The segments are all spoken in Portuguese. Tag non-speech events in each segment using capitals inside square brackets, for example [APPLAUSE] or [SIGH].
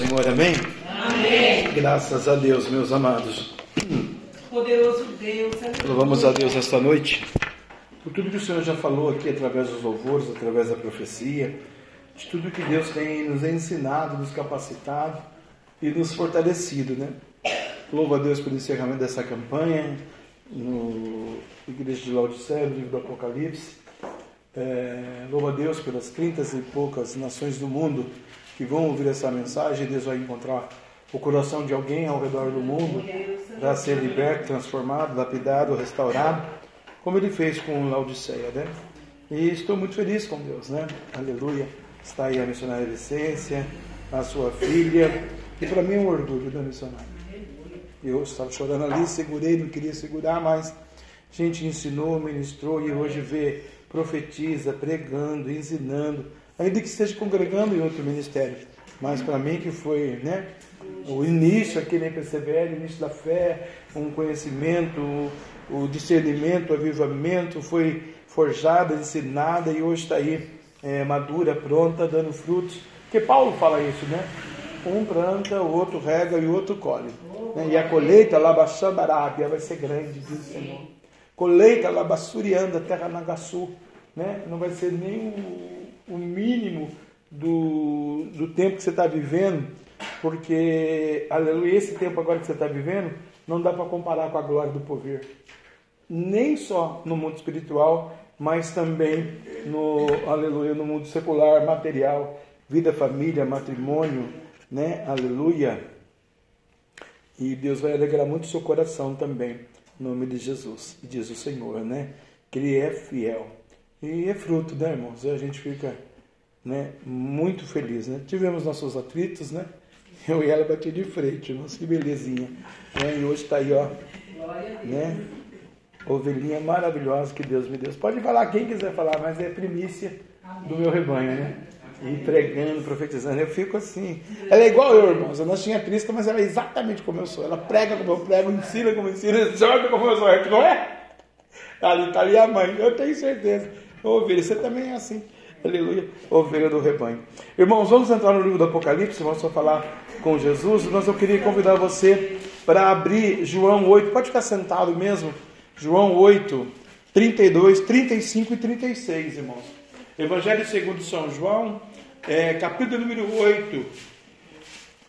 Senhor, amém? Amém. Graças a Deus, meus amados. Poderoso Deus. Louvamos a Deus esta noite por tudo que o Senhor já falou aqui através dos louvores, através da profecia, de tudo que Deus tem nos ensinado, nos capacitado e nos fortalecido, né? Louvo a Deus pelo encerramento dessa campanha no Igreja de Laodiceia, no livro do Apocalipse. É, louvo a Deus pelas trinta e poucas nações do mundo que vão ouvir essa mensagem. Deus vai encontrar o coração de alguém ao redor do mundo para ser liberto, transformado, lapidado, restaurado, como ele fez com Laodiceia, né? E estou muito feliz com Deus, né? Aleluia. Está aí a missionária Vicência, a sua filha, e para mim é um orgulho da missionária. Eu estava chorando ali, segurei, não queria segurar, mas a gente ensinou, ministrou e hoje vê, profetiza, pregando, ensinando, ainda que esteja congregando em outro ministério. Mas para mim que foi né, o início aqui na IPCBL, o início da fé, um conhecimento, o discernimento, o avivamento, foi forjada, ensinada e hoje está aí é, madura, pronta, dando frutos. Porque Paulo fala isso, né? Um planta, o outro rega e o outro colhe. Né? E a colheita, Labachambarábia, vai ser grande, diz o Senhor. Colheita, Labassurianda, terra Nagaçu. Né? Não vai ser nem o, o mínimo do, do tempo que você está vivendo, porque, aleluia, esse tempo agora que você está vivendo, não dá para comparar com a glória do poder. Nem só no mundo espiritual, mas também no, aleluia, no mundo secular, material, vida, família, matrimônio, né? Aleluia. E Deus vai alegrar muito o seu coração também, em nome de Jesus. E diz o Senhor, né? Que Ele é fiel. E é fruto, né, irmãos? A gente fica né, muito feliz, né? Tivemos nossos atritos, né? Eu e ela bati de frente, irmãos, que belezinha. Né? E hoje está aí, ó. Né? Ovelhinha maravilhosa que Deus me deu. Pode falar quem quiser falar, mas é primícia do meu rebanho, né? E pregando, profetizando. Eu fico assim. Ela é igual eu, irmãos. Eu não tinha Cristo, mas ela é exatamente como eu sou. Ela prega como eu prego, ensina como eu ensino, joga como eu sou. Não é? Ali está ali a mãe, eu tenho certeza. Ovelha, você também é assim. Aleluia, ovelha do rebanho. Irmãos, vamos entrar no livro do Apocalipse, vamos só falar com Jesus, mas eu queria convidar você para abrir João 8. Pode ficar sentado mesmo? João 8, 32, 35 e 36, irmãos. Evangelho segundo São João, é, capítulo número 8,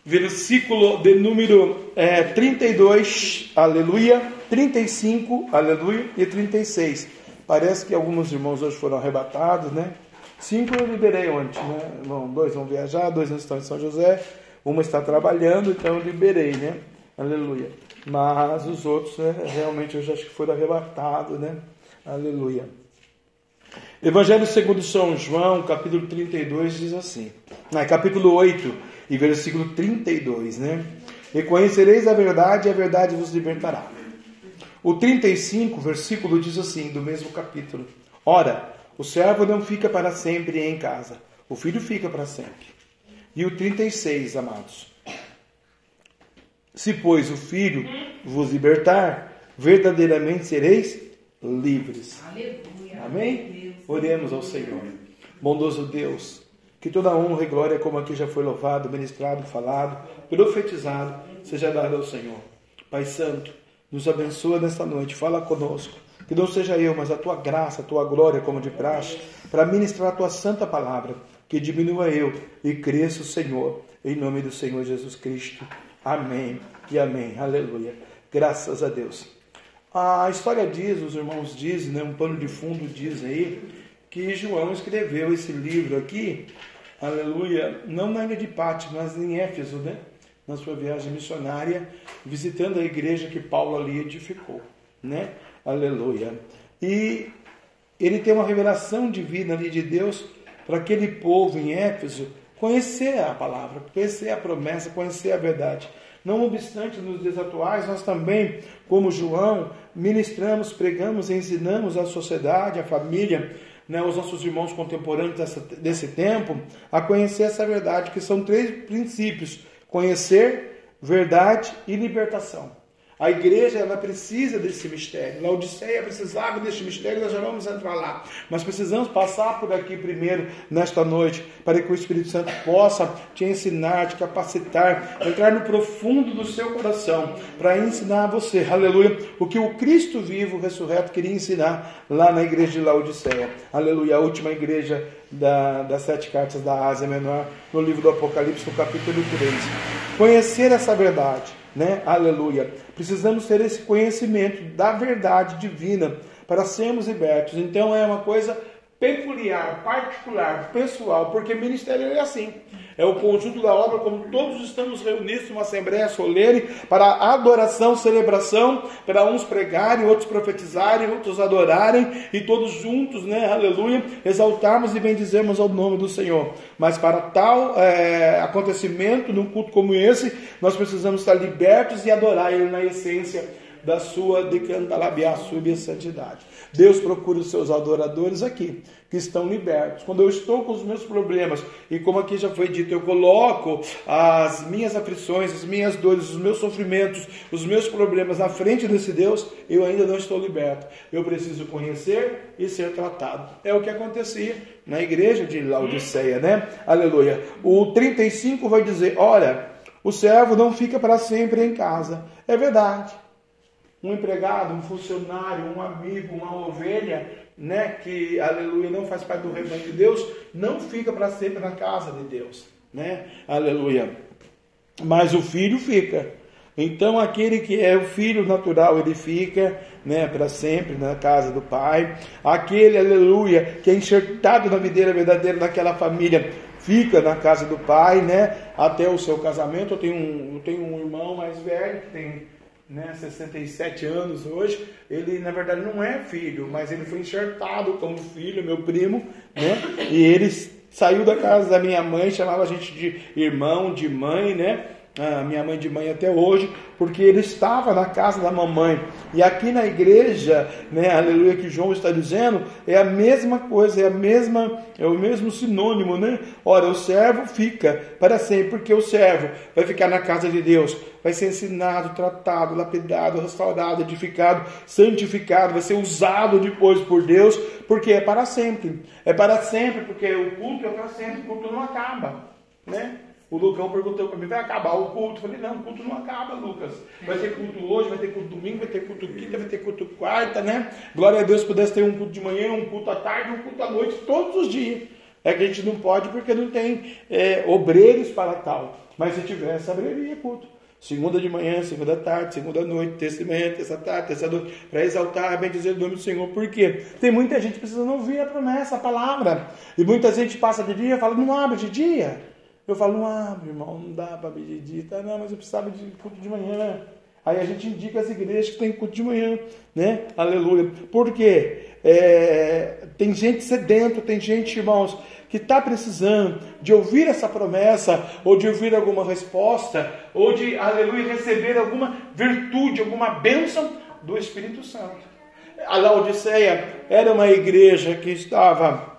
versículo de número é, 32, aleluia, 35, aleluia, e 36. Parece que alguns irmãos hoje foram arrebatados, né? Cinco eu liberei ontem, né? Bom, dois vão viajar, dois estão em São José, uma está trabalhando, então eu liberei, né? Aleluia. Mas os outros, né, realmente, eu já acho que foram arrebatados, né? Aleluia. Evangelho segundo São João, capítulo 32, diz assim. Ah, capítulo 8 e versículo 32, né? E conhecereis a verdade e a verdade vos libertará. O 35, versículo diz assim, do mesmo capítulo. Ora, o servo não fica para sempre em casa, o filho fica para sempre. E o 36, amados. Se, pois, o filho vos libertar, verdadeiramente sereis livres. Aleluia. Amém? Oremos ao Senhor. Bondoso Deus, que toda honra e glória, como aqui já foi louvado, ministrado, falado, profetizado, seja dada ao Senhor. Pai Santo, nos abençoa nesta noite, fala conosco. Que não seja eu, mas a tua graça, a tua glória, como de praxe, para ministrar a tua santa palavra. Que diminua eu e cresça o Senhor, em nome do Senhor Jesus Cristo. Amém e amém. Aleluia. Graças a Deus. A história diz, os irmãos dizem, né, um pano de fundo diz aí, que João escreveu esse livro aqui, aleluia, não na ilha de Pátio, mas em Éfeso, né? Na sua viagem missionária, visitando a igreja que Paulo ali edificou, né? Aleluia. E ele tem uma revelação divina ali de Deus para aquele povo em Éfeso conhecer a palavra, conhecer a promessa, conhecer a verdade. Não obstante, nos dias atuais, nós também, como João, ministramos, pregamos, ensinamos à sociedade, à família, né, os nossos irmãos contemporâneos dessa, desse tempo, a conhecer essa verdade, que são três princípios: conhecer, verdade e libertação. A igreja ela precisa desse mistério. Laodiceia precisava desse mistério, nós já vamos entrar lá. Mas precisamos passar por aqui primeiro, nesta noite, para que o Espírito Santo possa te ensinar, te capacitar, entrar no profundo do seu coração, para ensinar a você, aleluia, o que o Cristo vivo, ressurreto, queria ensinar lá na igreja de Laodiceia. Aleluia, a última igreja da, das sete cartas da Ásia Menor, no livro do Apocalipse, no capítulo 3. Conhecer essa verdade né? Aleluia. Precisamos ter esse conhecimento da verdade divina para sermos libertos. Então é uma coisa peculiar, particular, pessoal, porque ministério é assim. É o conjunto da obra, como todos estamos reunidos numa assembleia solene para adoração, celebração, para uns pregarem, outros profetizarem, outros adorarem e todos juntos, né, aleluia, exaltarmos e bendizemos ao nome do Senhor. Mas para tal é, acontecimento, num culto como esse, nós precisamos estar libertos e adorar Ele na essência da sua decantalabiá, sua santidade. Deus procura os seus adoradores aqui, que estão libertos. Quando eu estou com os meus problemas, e como aqui já foi dito, eu coloco as minhas aflições, as minhas dores, os meus sofrimentos, os meus problemas na frente desse Deus, eu ainda não estou liberto. Eu preciso conhecer e ser tratado. É o que acontecia na igreja de Laodiceia, né? Aleluia. O 35 vai dizer: Olha, o servo não fica para sempre em casa. É verdade um empregado, um funcionário, um amigo, uma ovelha, né, que, aleluia, não faz parte do rebanho de Deus, não fica para sempre na casa de Deus, né, aleluia. Mas o filho fica. Então aquele que é o filho natural, ele fica, né, para sempre na casa do pai. Aquele, aleluia, que é enxertado na videira verdadeira daquela família, fica na casa do pai, né, até o seu casamento. Eu tenho um, eu tenho um irmão mais velho que tem né, 67 anos hoje, ele na verdade não é filho, mas ele foi enxertado como filho, meu primo, né? E ele saiu da casa da minha mãe, chamava a gente de irmão, de mãe, né? A minha mãe de mãe até hoje, porque ele estava na casa da mamãe. E aqui na igreja, né, aleluia, que João está dizendo, é a mesma coisa, é a mesma, é o mesmo sinônimo, né? Ora, o servo fica para sempre, porque o servo vai ficar na casa de Deus, vai ser ensinado, tratado, lapidado, restaurado, edificado, santificado, vai ser usado depois por Deus, porque é para sempre. É para sempre, porque o culto é para sempre, o culto não acaba, né? O Lucão perguntou para mim, vai acabar o culto? Eu falei, não, o culto não acaba, Lucas. Vai ter culto hoje, vai ter culto domingo, vai ter culto quinta, vai ter culto quarta, né? Glória a Deus pudesse ter um culto de manhã, um culto à tarde, um culto à noite, todos os dias. É que a gente não pode porque não tem é, obreiros para tal. Mas se tivesse, abriria culto. Segunda de manhã, segunda tarde, segunda noite, terça de manhã, terça tarde, terça noite, para exaltar, bem dizer o nome do Senhor. Por quê? Tem muita gente precisando ouvir a promessa, a palavra. E muita gente passa de dia e fala, não abre de dia. Eu falo, não abre, irmão, não dá para dia. Tá, não, mas eu precisava de culto de manhã. Aí a gente indica as igrejas que tem culto de manhã, né? Aleluia. Por quê? É, tem gente sedento, tem gente, irmãos, que está precisando de ouvir essa promessa, ou de ouvir alguma resposta, ou de, aleluia, receber alguma virtude, alguma bênção do Espírito Santo. A Laodiceia era uma igreja que estava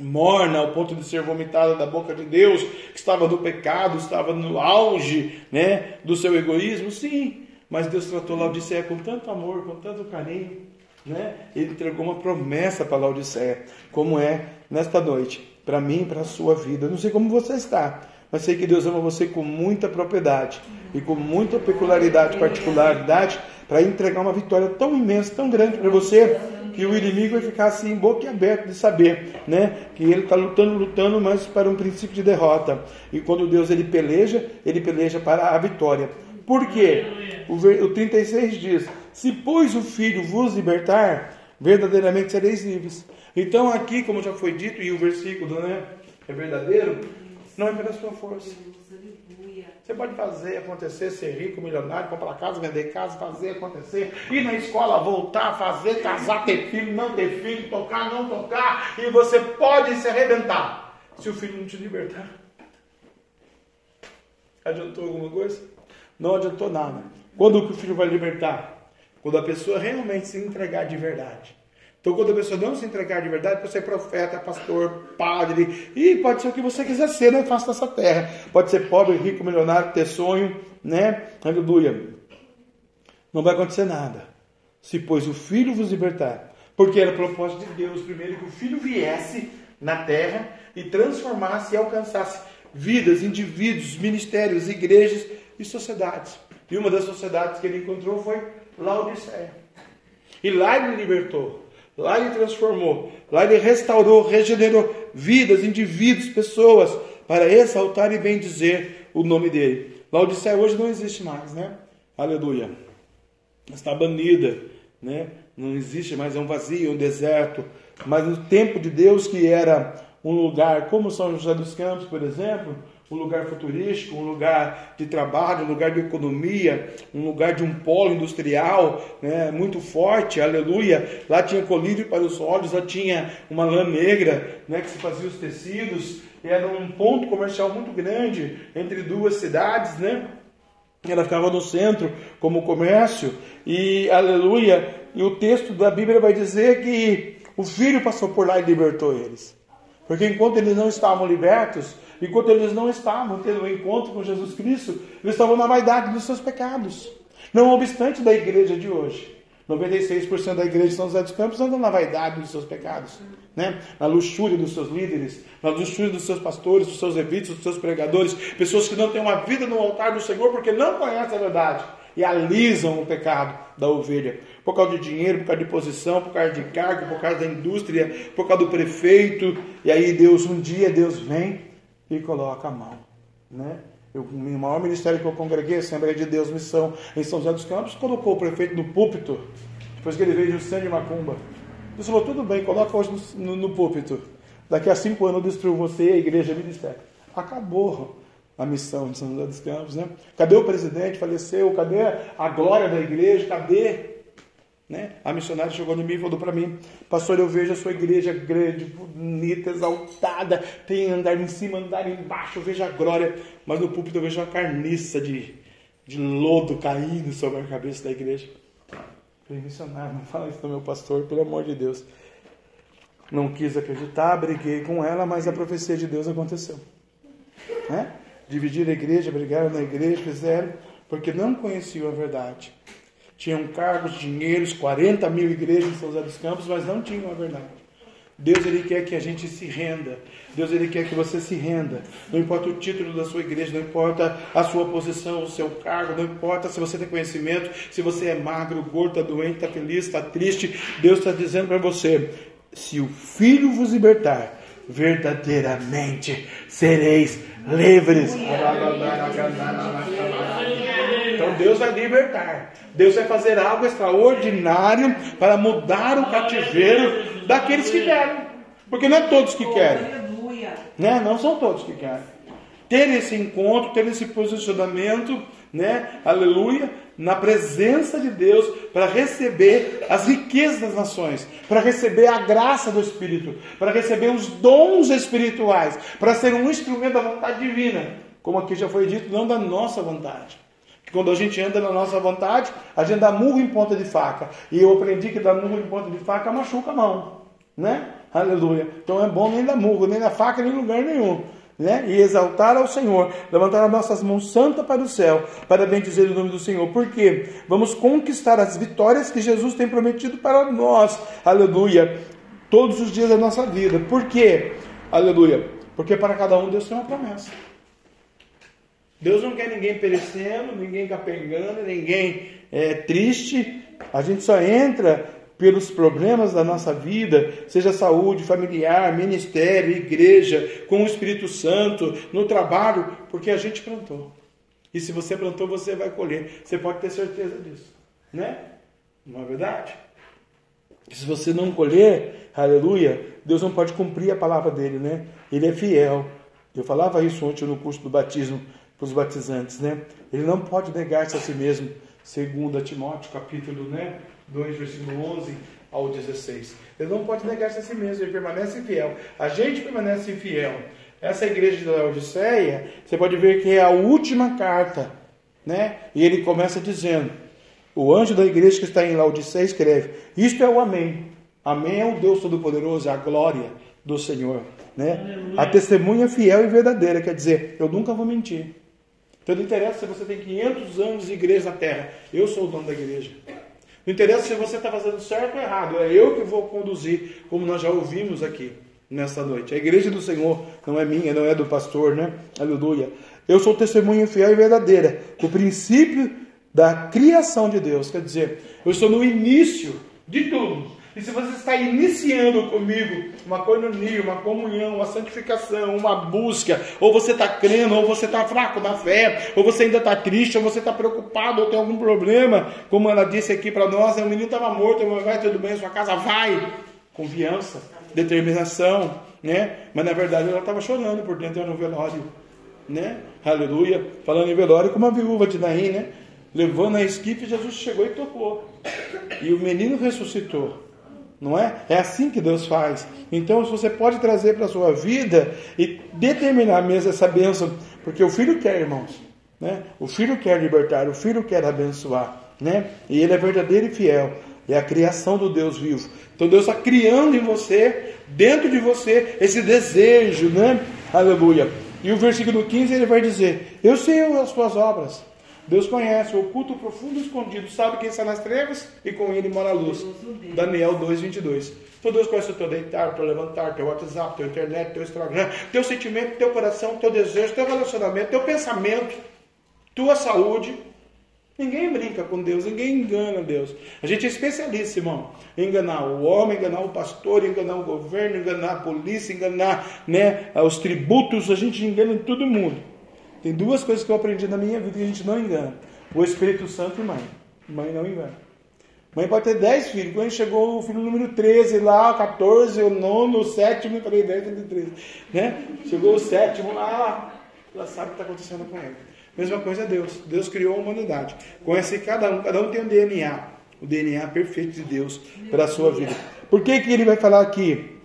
morna ao ponto de ser vomitada da boca de Deus, que estava no pecado, estava no auge né, do seu egoísmo, sim, mas Deus tratou Laodiceia com tanto amor, com tanto carinho, né? Ele entregou uma promessa para Laodiceia, como é nesta noite, para mim e para a sua vida. Eu não sei como você está, mas sei que Deus ama você com muita propriedade e com muita peculiaridade, particularidade, para entregar uma vitória tão imensa, tão grande para você, que o inimigo vai ficar assim, boca aberta de saber, né? Que ele está lutando, lutando, mas para um princípio de derrota. E quando Deus ele peleja, ele peleja para a vitória. Por quê? O, o 36 diz: Se pois o filho vos libertar, verdadeiramente sereis livres. Então, aqui, como já foi dito, e o versículo né, é verdadeiro, não é pela sua força. Você pode fazer acontecer, ser rico, milionário, comprar casa, vender casa, fazer acontecer, ir na escola, voltar, fazer, casar, ter filho, não ter filho, tocar, não tocar, e você pode se arrebentar se o filho não te libertar. Adiantou alguma coisa? Não adiantou nada. Quando o filho vai libertar? Quando a pessoa realmente se entregar de verdade. Então, quando a pessoa não se entregar de verdade, pode ser profeta, pastor, padre, e pode ser o que você quiser ser na face dessa terra. Pode ser pobre, rico, milionário, ter sonho, né? Aleluia. não vai acontecer nada. Se pois o Filho vos libertar. Porque era propósito de Deus, primeiro, que o Filho viesse na terra e transformasse e alcançasse vidas, indivíduos, ministérios, igrejas e sociedades. E uma das sociedades que ele encontrou foi Laodiceia. E lá ele libertou, lá ele transformou, lá ele restaurou, regenerou vidas, indivíduos, pessoas, para exaltar e bem dizer o nome dele. Laodiceia hoje não existe mais, né? Aleluia. Está banida, né? Não existe mais, é um vazio, um deserto. Mas no tempo de Deus, que era um lugar como São José dos Campos, por exemplo, um lugar futurístico, um lugar de trabalho, um lugar de economia, um lugar de um polo industrial né, muito forte, aleluia. Lá tinha colírio para os olhos, lá tinha uma lã negra né, que se fazia os tecidos, era um ponto comercial muito grande entre duas cidades, né? Ela ficava no centro como comércio e aleluia. E o texto da Bíblia vai dizer que o filho passou por lá e libertou eles. Porque enquanto eles não estavam libertos, enquanto eles não estavam tendo um encontro com Jesus Cristo, eles estavam na vaidade dos seus pecados. Não obstante da igreja de hoje. 96% da igreja de São José dos Campos andam na vaidade dos seus pecados, né? na luxúria dos seus líderes, na luxúria dos seus pastores, dos seus evitos, dos seus pregadores, pessoas que não têm uma vida no altar do Senhor porque não conhecem a verdade e alisam o pecado da ovelha. Por causa de dinheiro, por causa de posição, por causa de cargo, por causa da indústria, por causa do prefeito. E aí Deus, um dia Deus vem e coloca a mão. Né? Eu, o maior ministério que eu congreguei, Assembleia de Deus Missão, em São José dos Campos, colocou o prefeito no púlpito, depois que ele veio de Sangue Macumba. Deus falou, tudo bem, coloca hoje no, no, no púlpito. Daqui a cinco anos eu destruo você a igreja e ministério. Acabou a missão de São José dos Campos, né? Cadê o presidente? Faleceu? Cadê a glória da igreja? Cadê? Né? A missionária chegou em mim e falou para mim: Pastor, eu vejo a sua igreja grande, bonita, exaltada, tem andar em cima, andar embaixo, eu vejo a glória, mas no púlpito eu vejo uma carniça de, de lodo caindo sobre a cabeça da igreja. falei, missionário, não fala isso do meu pastor, pelo amor de Deus. Não quis acreditar, briguei com ela, mas a profecia de Deus aconteceu. Né? dividir a igreja, brigaram na igreja, fizeram, porque não conheciam a verdade. Tinham cargos, dinheiros, 40 mil igrejas em São José dos Campos, mas não tinham a verdade. Deus ele quer que a gente se renda. Deus ele quer que você se renda. Não importa o título da sua igreja, não importa a sua posição, o seu cargo, não importa se você tem conhecimento, se você é magro, gordo, está doente, está feliz, está triste. Deus está dizendo para você: se o Filho vos libertar, verdadeiramente sereis livres. Então Deus vai libertar. Deus vai fazer algo extraordinário para mudar o cativeiro daqueles que querem. Porque não é todos que querem. Né? Não são todos que querem. Ter esse encontro, ter esse posicionamento, né? Aleluia na presença de Deus para receber as riquezas das nações, para receber a graça do Espírito, para receber os dons espirituais, para ser um instrumento da vontade divina, como aqui já foi dito, não da nossa vontade. Quando a gente anda na nossa vontade, a gente dá murro em ponta de faca. E eu aprendi que dar murro em ponta de faca machuca a mão. Né? Aleluia. Então é bom nem dar murro, nem na faca, nem em lugar nenhum né? e exaltar ao Senhor, levantar as nossas mãos santas para o céu, para bendizer o nome do Senhor. Por quê? Vamos conquistar as vitórias que Jesus tem prometido para nós, aleluia, todos os dias da nossa vida. Por quê? Aleluia, porque para cada um Deus tem uma promessa. Deus não quer ninguém perecendo, ninguém capengando, ninguém é, triste. A gente só entra pelos problemas da nossa vida, seja saúde, familiar, ministério, igreja, com o Espírito Santo, no trabalho, porque a gente plantou. E se você plantou, você vai colher. Você pode ter certeza disso, né? Não é verdade? E se você não colher, aleluia, Deus não pode cumprir a palavra dele, né? Ele é fiel. Eu falava isso ontem no curso do batismo para os batizantes, né? Ele não pode negar-se a si mesmo, segundo Timóteo, capítulo, né? 2, versículo 11 ao 16. Ele não pode negar-se a si mesmo, ele permanece fiel. A gente permanece fiel. Essa igreja de Laodiceia, você pode ver que é a última carta, né? E ele começa dizendo: O anjo da igreja que está em Laodiceia escreve: Isto é o Amém. Amém é o Deus Todo-Poderoso, é a glória do Senhor, né? A testemunha fiel e verdadeira, quer dizer, eu nunca vou mentir. Então não interessa se você tem 500 anos de igreja na terra, eu sou o dono da igreja. Não interessa se você está fazendo certo ou errado, é eu que vou conduzir, como nós já ouvimos aqui nesta noite. A igreja do Senhor não é minha, não é do pastor, né? Aleluia. Eu sou testemunha fiel e verdadeira, o princípio da criação de Deus. Quer dizer, eu estou no início de tudo. E se você está iniciando comigo uma coinonia, uma comunhão, uma santificação, uma busca, ou você está crendo, ou você está fraco na fé, ou você ainda está triste, ou você está preocupado, ou tem algum problema, como ela disse aqui para nós, o menino estava morto, mas vai tudo bem, sua casa vai. Confiança, determinação, né? Mas na verdade ela estava chorando por dentro no velório, né? Aleluia. Falando em velório, como a viúva de Naim, né? Levando a esquife, Jesus chegou e tocou. E o menino ressuscitou. Não é? É assim que Deus faz. Então, se você pode trazer para a sua vida e determinar mesmo essa bênção, porque o filho quer, irmãos. Né? O filho quer libertar, o filho quer abençoar. Né? E ele é verdadeiro e fiel. É a criação do Deus vivo. Então Deus está criando em você, dentro de você, esse desejo, né? Aleluia. E o versículo 15 ele vai dizer: Eu sei as tuas obras Deus conhece o oculto, profundo e escondido, sabe quem está nas trevas e com ele mora a luz. Daniel 2,22. Então Deus conhece o teu deitar, teu levantar, teu WhatsApp, teu internet, teu Instagram, teu sentimento, teu coração, teu desejo, teu relacionamento, teu pensamento, tua saúde. Ninguém brinca com Deus, ninguém engana Deus. A gente é especialista, irmão, em enganar o homem, enganar o pastor, enganar o governo, enganar a polícia, enganar né, os tributos, a gente engana todo mundo. Tem duas coisas que eu aprendi na minha vida que a gente não engana: o Espírito Santo e mãe. Mãe não engana. Mãe pode ter 10 filhos. Quando chegou o filho número 13 lá, 14, o nono, o sétimo, eu falei 10, 13. Né? Chegou o sétimo lá, ela sabe o que está acontecendo com ele. Mesma coisa é Deus. Deus criou a humanidade. Conhece cada um, cada um tem um DNA. O DNA perfeito de Deus para a sua vida. Por que, que ele vai falar aqui?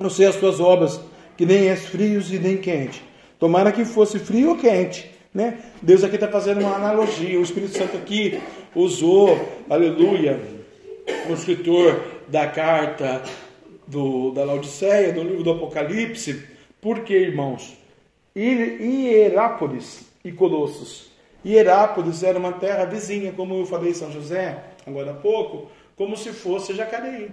Não sei as tuas obras, que nem és frios e nem quente. Tomara que fosse frio ou quente. Né? Deus aqui está fazendo uma analogia. O Espírito Santo aqui usou, aleluia, o escritor da carta do, da Laodiceia, do livro do Apocalipse. Porque, irmãos, Hierápolis e Colossos. Hierápolis era uma terra vizinha, como eu falei em São José, agora há pouco, como se fosse Jacareí.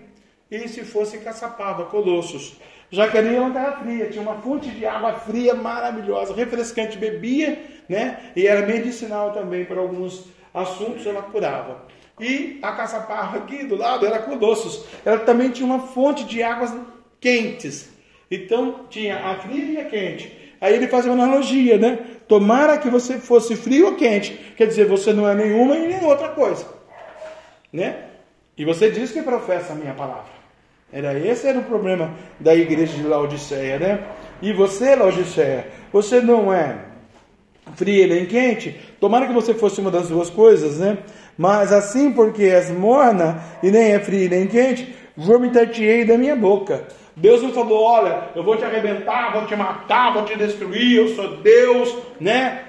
E se fosse Caçapava, Colossos. Jacareí é uma terra fria, tinha uma fonte de água fria maravilhosa, refrescante, bebia, né? E era medicinal também para alguns assuntos, ela curava. E a Caçaparra aqui do lado era Colossos. Ela também tinha uma fonte de águas quentes. Então tinha a fria e a quente. Aí ele faz uma analogia, né? Tomara que você fosse frio ou quente. Quer dizer, você não é nenhuma e nem outra coisa. Né? E você diz que professa a minha palavra. Era esse era o problema da igreja de Laodiceia, né? E você, Laodiceia, você não é fria nem quente? Tomara que você fosse uma das duas coisas, né? Mas assim, porque és morna e nem é fria nem quente, vomitar-te-ei da minha boca. Deus não falou, olha, eu vou te arrebentar, vou te matar, vou te destruir, eu sou Deus, né?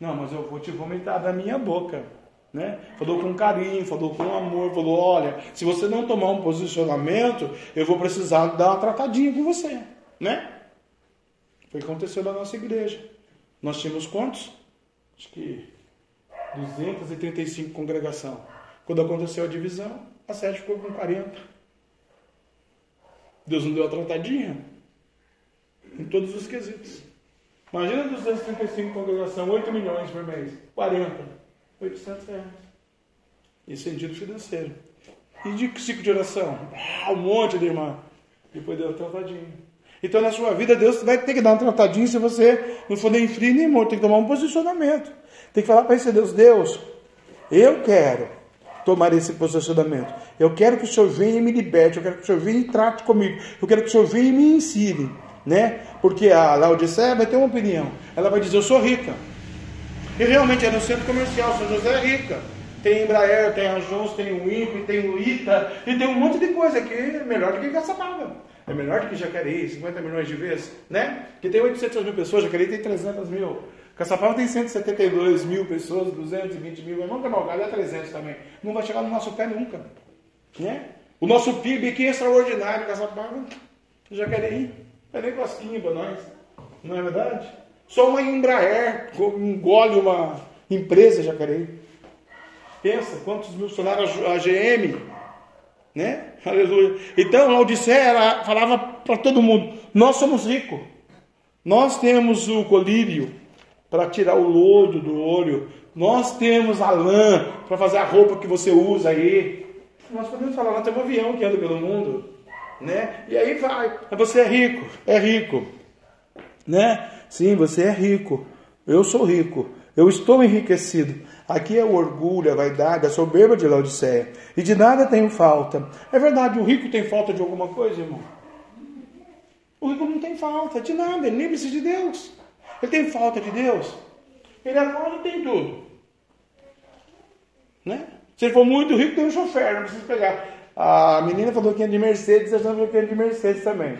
Não, mas eu vou te vomitar da minha boca. Né? Falou com carinho, falou com amor, falou: olha, se você não tomar um posicionamento, eu vou precisar dar uma tratadinha com você. Né? Foi o que aconteceu na nossa igreja. Nós tínhamos quantos? Acho que 235 congregação. Quando aconteceu a divisão, a sede ficou com 40. Deus não deu a tratadinha em todos os quesitos. Imagina 235 congregação, 8 milhões por mês, 40. 800 reais. Em sentido financeiro. E de ciclo de oração? Ah, um monte de irmã. Depois deu uma tratadinha. Então na sua vida Deus vai ter que dar uma tratadinha se você não for nem frio nem morto. Tem que tomar um posicionamento. Tem que falar para esse Deus, Deus, eu quero tomar esse posicionamento. Eu quero que o Senhor venha e me liberte. Eu quero que o Senhor venha e trate comigo. Eu quero que o Senhor venha e me ensine. Né? Porque a Laodicea vai ter uma opinião. Ela vai dizer, eu sou rica. E realmente é no centro comercial, São José é rica. Tem Embraer, tem a Jones, tem o INPE, tem o ITA, e tem um monte de coisa que é melhor do que Caçapava. É melhor do que Jacareí, 50 milhões de vezes, né? Que tem 800 mil pessoas, Jacareí tem 300 mil. Caçapava tem 172 mil pessoas, 220 mil. Irmão Cavalcada é 300 também. Não vai chegar no nosso pé nunca. Né? O nosso PIB aqui é extraordinário, Caçapava, Jacareí. É nem cosquinha para nós. Não é verdade? Só uma Embraer engole uma empresa, Jacareí. Pensa, quantos mil funcionários a GM, né? Aleluia. Então, Laodicea ela falava para todo mundo: nós somos ricos, nós temos o colírio para tirar o lodo do olho, nós temos a lã para fazer a roupa que você usa aí. Nós podemos falar, nós temos um avião que anda pelo mundo, né? E aí vai, você é rico, é rico, né? Sim, você é rico. Eu sou rico. Eu estou enriquecido. Aqui é o orgulho, a vaidade, a soberba de Laodiceia. E de nada tenho falta. É verdade, o rico tem falta de alguma coisa, irmão? O rico não tem falta de nada, ele nem precisa de Deus. Ele tem falta de Deus. Ele agora tem tudo. Né? Se ele for muito rico, tem um chofer, não precisa pegar. A menina falou que é de Mercedes, a gente falou que é de Mercedes também.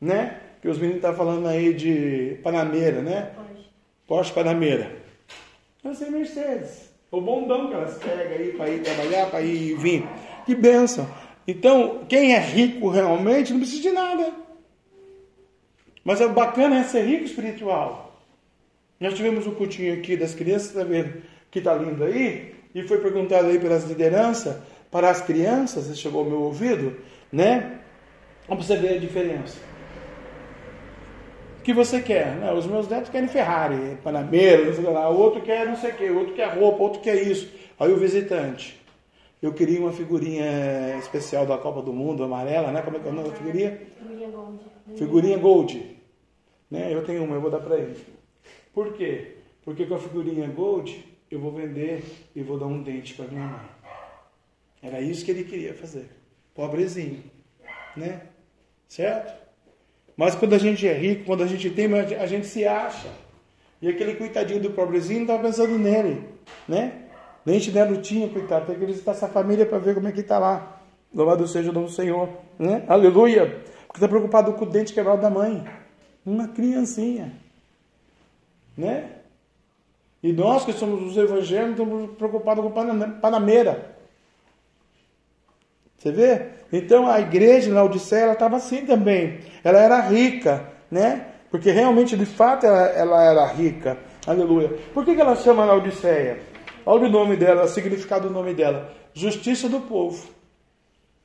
Né? Que os meninos estão tá falando aí de Panameira, né? Porsche Panameira. Mas ser Mercedes. O bondão que elas pegam aí para ir trabalhar, para ir vir. Que benção. Então, quem é rico realmente não precisa de nada. Mas é bacana é ser rico espiritual. Nós tivemos um cultinho aqui das crianças, tá vendo? Que está lindo aí. E foi perguntado aí pelas lideranças para as crianças, chegou ao meu ouvido, né? Vamos você ver a diferença que você quer. Né? Os meus netos querem Ferrari, Panamera, não sei lá. O outro quer não sei o quê, o outro quer roupa, o outro quer isso. Aí o visitante. Eu queria uma figurinha especial da Copa do Mundo, amarela, né? Como é que é o nome da figurinha? Figurinha Gold. Figurinha Gold. Né? Eu tenho uma, eu vou dar para ele. Por quê? Porque com a figurinha Gold eu vou vender e vou dar um dente para minha mãe. Era isso que ele queria fazer. Pobrezinho, né? Certo? Mas quando a gente é rico, quando a gente tem, a gente se acha. E aquele coitadinho do pobrezinho não estava pensando nele, né? Nem te deram tinha, coitado, tem que visitar essa família para ver como é que está lá. Louvado seja o nome do Senhor, né? Aleluia! Porque está preocupado com o dente quebrado da mãe. Uma criancinha, né? E nós que somos os evangélicos estamos preocupados com panameira. Você vê? Então a igreja na Odisseia estava assim também. Ela era rica, né? Porque realmente, de fato, ela, ela era rica. Aleluia. Por que, que ela chama na Odisseia? Olha o nome dela, o significado do nome dela: Justiça do povo.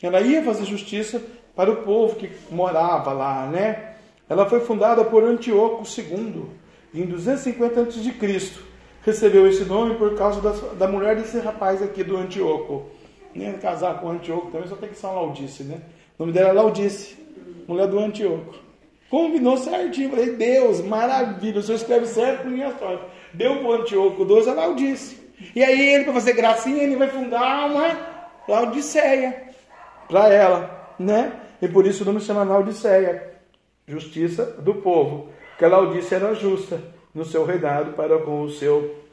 Ela ia fazer justiça para o povo que morava lá, né? Ela foi fundada por Antíoco II, em 250 a.C. Recebeu esse nome por causa da, da mulher desse rapaz aqui do Antíoco nem casar com o Antioco também, só tem que ser uma Laudice, né? O nome dela é Laudice, mulher do Antioco. Combinou certinho, falei, Deus, maravilha, o senhor escreve certo com minha sorte. Deu para o Antioco 12 a Laudice. E aí ele, para fazer gracinha, ele vai fundar uma Laodiceia para ela, né? E por isso o nome se chama Laodiceia, justiça do povo. Porque a Laodice era justa no seu reinado para com o seu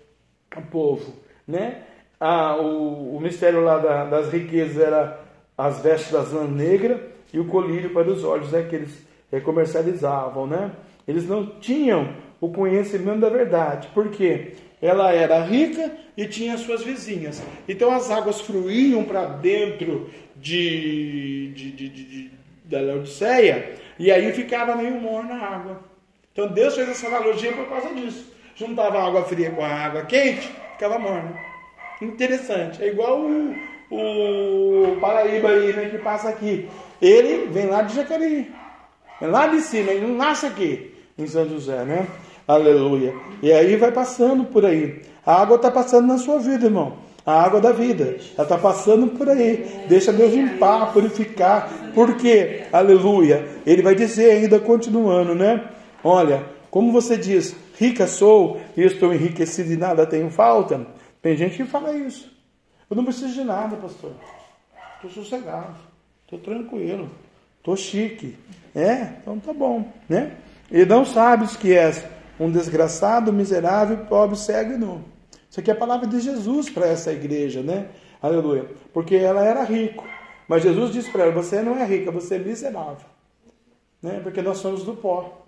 povo, né? Ah, o, o mistério lá da, das riquezas era as vestes das lã negra e o colírio para os olhos, né, que eles é, comercializavam, né? Eles não tinham o conhecimento da verdade, porque ela era rica e tinha suas vizinhas. Então as águas fluíam para dentro de, de, de, de, da Laodiceia e aí ficava meio morna a água. Então Deus fez essa analogia por causa disso. Juntava a água fria com a água quente, ficava morna interessante. É igual o, o Paraíba aí, né, que passa aqui. Ele vem lá de Jacareí. Vem lá de cima, ele não nasce aqui, em São José, né? Aleluia. E aí vai passando por aí. A água está passando na sua vida, irmão. A água da vida. Ela está passando por aí. Deixa Deus limpar, purificar. Por quê? Aleluia. Ele vai dizer ainda, continuando, né? Olha, como você diz, rica sou e estou enriquecido e nada tenho falta. Tem gente que fala isso. Eu não preciso de nada, pastor. Estou sossegado, estou tranquilo, estou chique. É, então tá bom, né? E não sabes que és um desgraçado, miserável, pobre, cego e nu. Isso aqui é a palavra de Jesus para essa igreja, né? Aleluia. Porque ela era rico. Mas Jesus disse para ela: Você não é rica, você é miserável. Né? Porque nós somos do pó.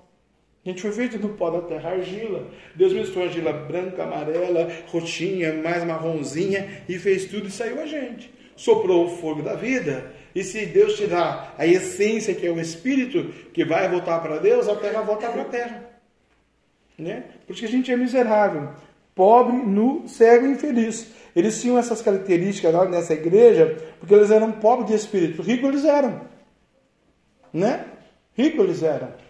A gente foi feito no pó da terra, argila. Deus misturou argila branca, amarela, roxinha, mais marronzinha e fez tudo e saiu a gente. Soprou o fogo da vida. E se Deus tirar a essência, que é o espírito, que vai voltar para Deus, a terra volta para a terra. Né? Por isso que a gente é miserável, pobre, nu, cego e infeliz. Eles tinham essas características lá nessa igreja porque eles eram pobres de espírito. Ricos eles eram. Né? Ricos eles eram.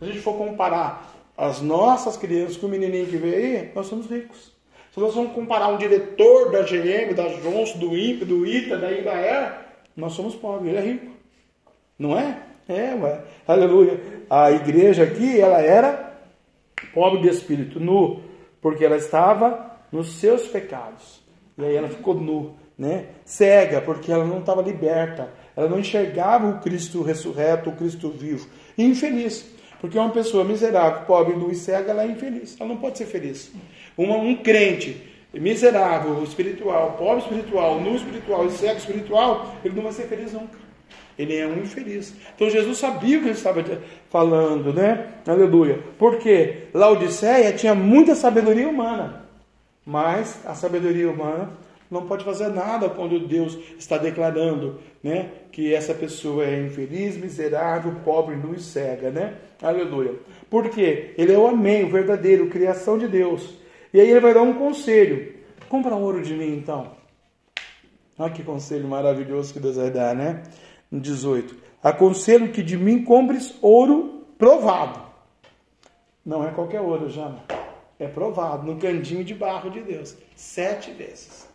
Se a gente for comparar as nossas crianças com o menininho que veio aí, nós somos ricos. Se nós vamos comparar um diretor da GM, da Johnson, do INPE, do ITA, da Embraer, nós somos pobres, ele é rico. Não é? É, ué. Aleluia. A igreja aqui, ela era pobre de espírito, nu, porque ela estava nos seus pecados. E aí ela ficou nu, né? Cega, porque ela não estava liberta. Ela não enxergava o Cristo ressurreto, o Cristo vivo. E infeliz, porque uma pessoa miserável, pobre, e cega, ela é infeliz. Ela não pode ser feliz. Uma, um crente miserável, espiritual, pobre espiritual, nu espiritual e cego espiritual, ele não vai ser feliz nunca. Ele é um infeliz. Então Jesus sabia o que ele estava falando, né? Aleluia. Porque Laodiceia tinha muita sabedoria humana, mas a sabedoria humana não pode fazer nada quando Deus está declarando, né, que essa pessoa é infeliz, miserável, pobre, nu e cega, né? Aleluia. Porque ele é o amém, o verdadeiro, criação de Deus. E aí ele vai dar um conselho. Compra ouro de mim, então. Olha que conselho maravilhoso que Deus vai dar, né? No 18. Aconselho que de mim compres ouro provado. Não é qualquer ouro, já. É provado no candinho de barro de Deus. Sete vezes.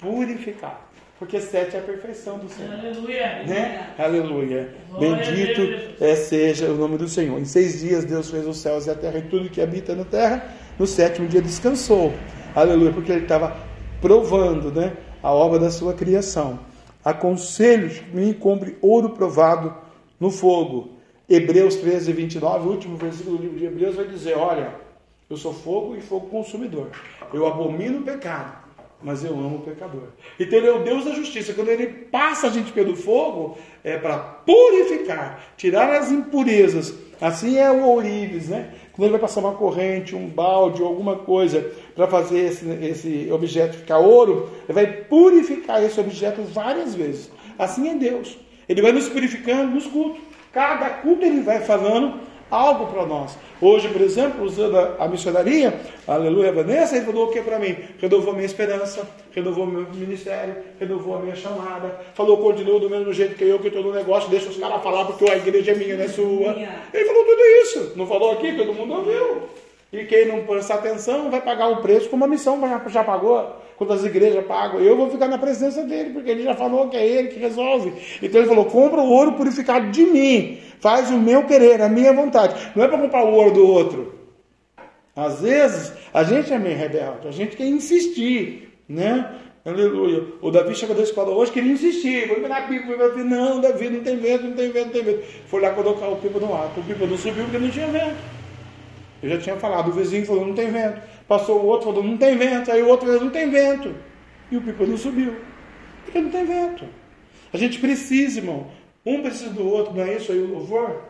Purificado. Porque sete é a perfeição do Senhor. Aleluia. Né? Aleluia. Glória Bendito é, seja o nome do Senhor. Em seis dias Deus fez os céus e a terra e tudo que habita na terra. No sétimo dia descansou. Aleluia. Porque ele estava provando né, a obra da sua criação. Aconselho que me compre ouro provado no fogo. Hebreus 13, 29, o último versículo do livro de Hebreus vai dizer: Olha, eu sou fogo e fogo consumidor. Eu abomino o pecado, mas eu amo o pecador. Então ele é o Deus da justiça. Quando ele passa a gente pelo fogo, é para purificar, tirar as impurezas. Assim é o ourives, né? Quando ele vai passar uma corrente, um balde, alguma coisa para fazer esse, esse objeto ficar ouro, ele vai purificar esse objeto várias vezes. Assim é Deus. Ele vai nos purificando nos cultos. Cada culto ele vai falando algo para nós. Hoje, por exemplo, usando a, a missionaria, aleluia, Vanessa, ele falou o que para mim? Renovou minha esperança, renovou meu ministério, renovou a minha chamada. Falou, continua do mesmo jeito que eu, que estou no negócio, deixa os caras falar porque a igreja é minha, não é sua. Ele falou tudo isso. Não falou aqui, todo mundo ouviu. E quem não prestar atenção vai pagar o preço como a missão já, já pagou, quando as igrejas pagam. Eu vou ficar na presença dele, porque ele já falou que é ele que resolve. Então ele falou: compra o ouro purificado de mim, faz o meu querer, a minha vontade. Não é para comprar o ouro do outro. Às vezes a gente é meio rebelde, a gente quer insistir, né? Aleluia. O Davi chegou da escola hoje, queria insistir. Foi na pipa, foi não, Davi, não tem vento, não tem vento, não tem vento. Foi lá colocar o pipa no ar. O pipa não subiu porque não tinha vento. Eu já tinha falado, o vizinho falou, não tem vento. Passou o outro, falou, não tem vento. Aí o outro não tem vento. E o pipa não subiu. Porque não tem vento. A gente precisa, irmão. Um precisa do outro, não é isso aí o louvor?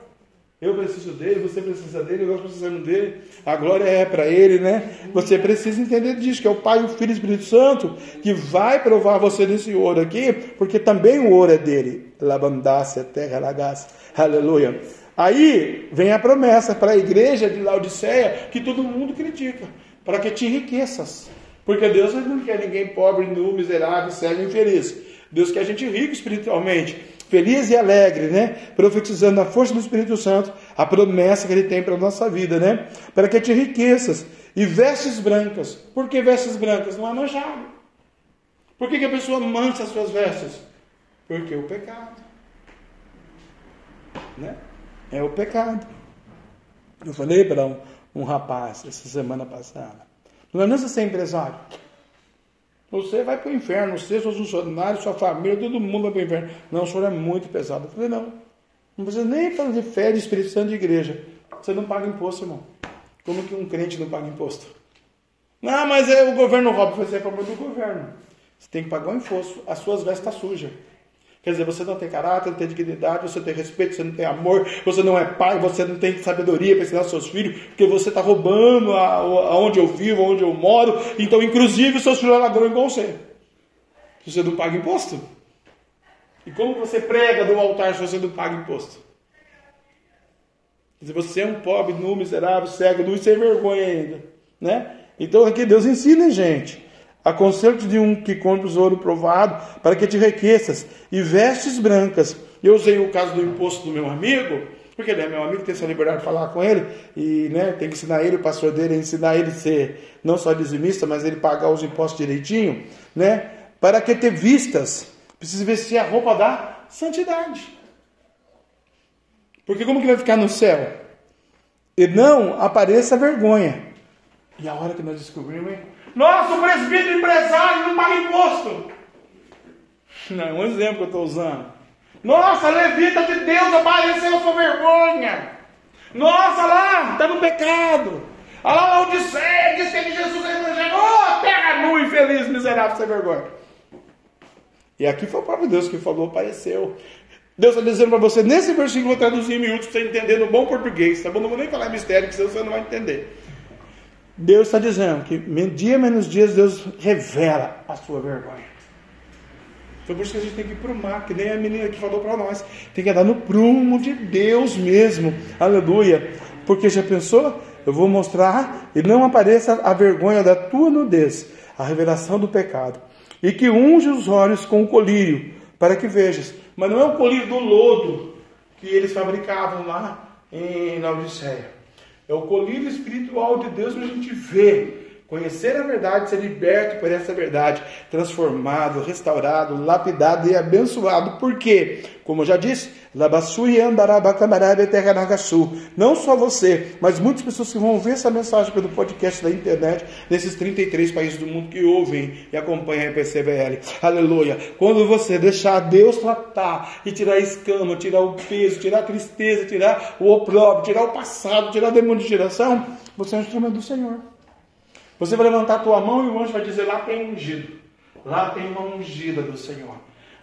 Eu preciso dele, você precisa dele, nós precisamos dele. A glória é para ele, né? Você precisa entender disso, que é o Pai, o Filho e o Espírito Santo que vai provar você nesse ouro aqui, porque também o ouro é dele. Labandácia, terra, lagaça. Aleluia. Aí vem a promessa para a igreja de Laodiceia que todo mundo critica, para que te enriqueças. Porque Deus não quer ninguém pobre, nu, miserável, cego, infeliz. Deus quer a gente rico espiritualmente, feliz e alegre, né? Profetizando a força do Espírito Santo, a promessa que ele tem para a nossa vida, né? Para que te enriqueças e vestes brancas. Por que vestes brancas? Não é manchado. Por que, que a pessoa mancha as suas vestes? Porque o pecado. Né? É o pecado. Eu falei para um, um rapaz essa semana passada. Não adianta ser empresário. Você vai para o inferno, você, seus funcionários, sua família, todo mundo vai para o inferno. Não, o senhor é muito pesado. Eu falei, não. Não precisa nem fazer fé de Espírito Santo de igreja. Você não paga imposto, irmão. Como que um crente não paga imposto? Não, mas é o governo rouba. Você é problema do governo. Você tem que pagar o imposto. As suas vestes estão sujas. Quer dizer, você não tem caráter, não tem dignidade, você não tem respeito, você não tem amor, você não é pai, você não tem sabedoria para ensinar seus filhos, porque você está roubando aonde eu vivo, aonde eu moro. Então, inclusive, seus filhos ladrão igual você. Você não paga imposto. E como você prega do altar se você não paga imposto? Se você é um pobre, nu, miserável, cego, nu e sem vergonha ainda. Né? Então aqui Deus ensina, gente. Aconselho-te de um que compra o ouro provado, para que te enriqueças, e vestes brancas. Eu usei o caso do imposto do meu amigo, porque ele é meu amigo, tem essa liberdade de falar com ele, e né, tem que ensinar ele, o pastor dele, ensinar ele a ser não só dizimista, mas ele pagar os impostos direitinho, né? Para que ter vistas, precisa vestir a roupa da santidade. Porque como que vai ficar no céu? E não apareça vergonha. E a hora que nós descobrimos, nossa, o presbítero empresário não paga imposto. Não, é um exemplo que eu estou usando. Nossa, a levita de Deus apareceu sua vergonha. Nossa, lá, está no pecado. Olha lá, Odisseia, diz que Jesus é evangelho. Oh, terra nu, infeliz, miserável, sem vergonha. E aqui foi o próprio Deus que falou, apareceu. Deus está dizendo para você, nesse versículo, vou traduzir em miúdos para você entender no bom português, tá bom? Não vou nem falar mistério, que senão você não vai entender. Deus está dizendo que dia menos dias Deus revela a sua vergonha. Então por isso que a gente tem que ir para o mar, que nem a menina que falou para nós. Tem que andar no prumo de Deus mesmo. Aleluia. Porque já pensou? Eu vou mostrar e não apareça a vergonha da tua nudez, a revelação do pecado. E que unge os olhos com o colírio, para que vejas. Mas não é o colírio do lodo que eles fabricavam lá em, na Odisseia. É o colírio espiritual de Deus para a gente ver, conhecer a verdade, ser liberto por essa verdade, transformado, restaurado, lapidado e abençoado. Por quê? Como eu já disse, não só você, mas muitas pessoas que vão ver essa mensagem pelo podcast da internet, nesses 33 países do mundo que ouvem e acompanham a PCVL. Aleluia. Quando você deixar Deus tratar e tirar a escama, tirar o peso, tirar a tristeza, tirar o opróbrio, tirar o passado, tirar o demônio de geração, você é um instrumento do Senhor. Você vai levantar a tua mão e o anjo vai dizer: lá tem ungido. Lá tem uma ungida do Senhor.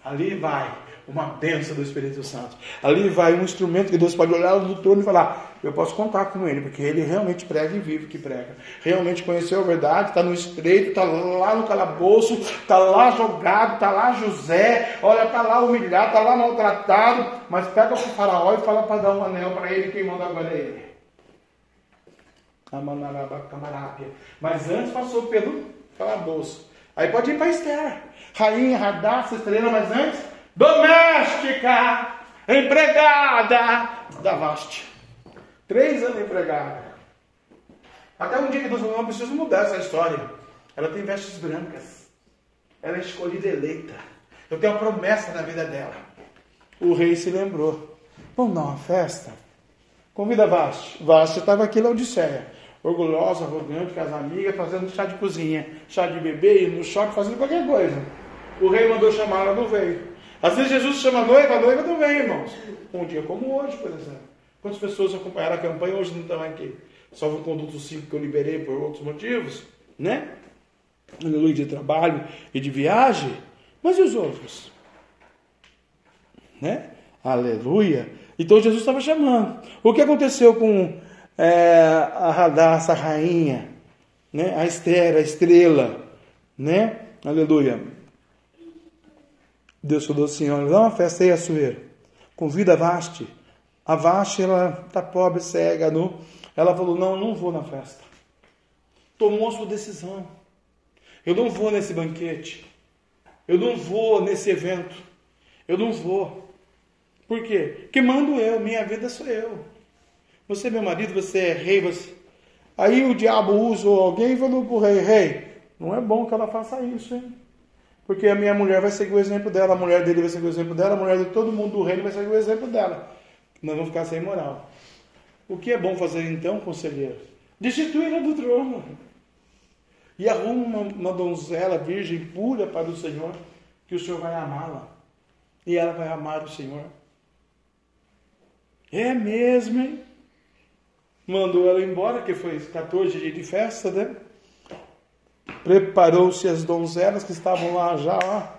Ali vai uma bênção do Espírito Santo. Ali vai um instrumento que Deus pode olhar do trono e falar: Eu posso contar com ele, porque ele realmente prega e vive que prega. Realmente conheceu a verdade, está no estreito, está lá no calabouço, está lá jogado, está lá José, olha, está lá humilhado, está lá maltratado, mas pega o faraó e fala para dar um anel para ele, quem manda agora é ele. Mas antes passou pelo calabouço. Aí pode ir para Esther, rainha, radassa, estrela, mas antes doméstica, empregada da Vaste. Três anos empregada. Até um dia que Deus falou, não preciso mudar essa história. Ela tem vestes brancas. Ela é escolhida eleita. Eu tenho uma promessa na vida dela. O rei se lembrou. Vamos dar uma festa? Convida Vaste. Vaste estava aqui na Odisseia. Orgulhosa, arrogante, com as amigas, fazendo chá de cozinha, chá de bebê, no shopping, fazendo qualquer coisa. O rei mandou chamar, ela não veio. Às vezes Jesus chama a noiva, a noiva não vem, irmãos. Um dia como hoje, por exemplo. Quantas pessoas acompanharam a campanha hoje não estão aqui? Só o conduto 5 que eu liberei por outros motivos, né? Aleluia, de trabalho e de viagem. Mas e os outros? Né? Aleluia. Então Jesus estava chamando. O que aconteceu com é, a Radassa, a rainha, né? a Esther, a estrela, né? Aleluia. Deus falou assim: olha, dá uma festa aí, Açoeiro. Convida a Vaste. A Vaste, ela está pobre, cega, nu. Ela falou: não, não vou na festa. Tomou sua decisão. Eu não vou nesse banquete. Eu não vou nesse evento. Eu não vou. Por quê? Que mando eu, minha vida sou eu. Você é meu marido, você é rei, você. Aí o diabo usou alguém e falou para o rei: Rei, não é bom que ela faça isso, hein? Porque a minha mulher vai seguir o exemplo dela, a mulher dele vai seguir o exemplo dela, a mulher de todo mundo do reino vai seguir o exemplo dela. Nós vamos ficar sem moral. O que é bom fazer então, conselheiro? Destituí-la do trono. E arruma uma, uma donzela virgem pura para o Senhor, que o Senhor vai amá-la. E ela vai amar o Senhor. É mesmo, hein? Mandou ela embora, que foi 14 dias de festa, né? Preparou-se as donzelas que estavam lá já há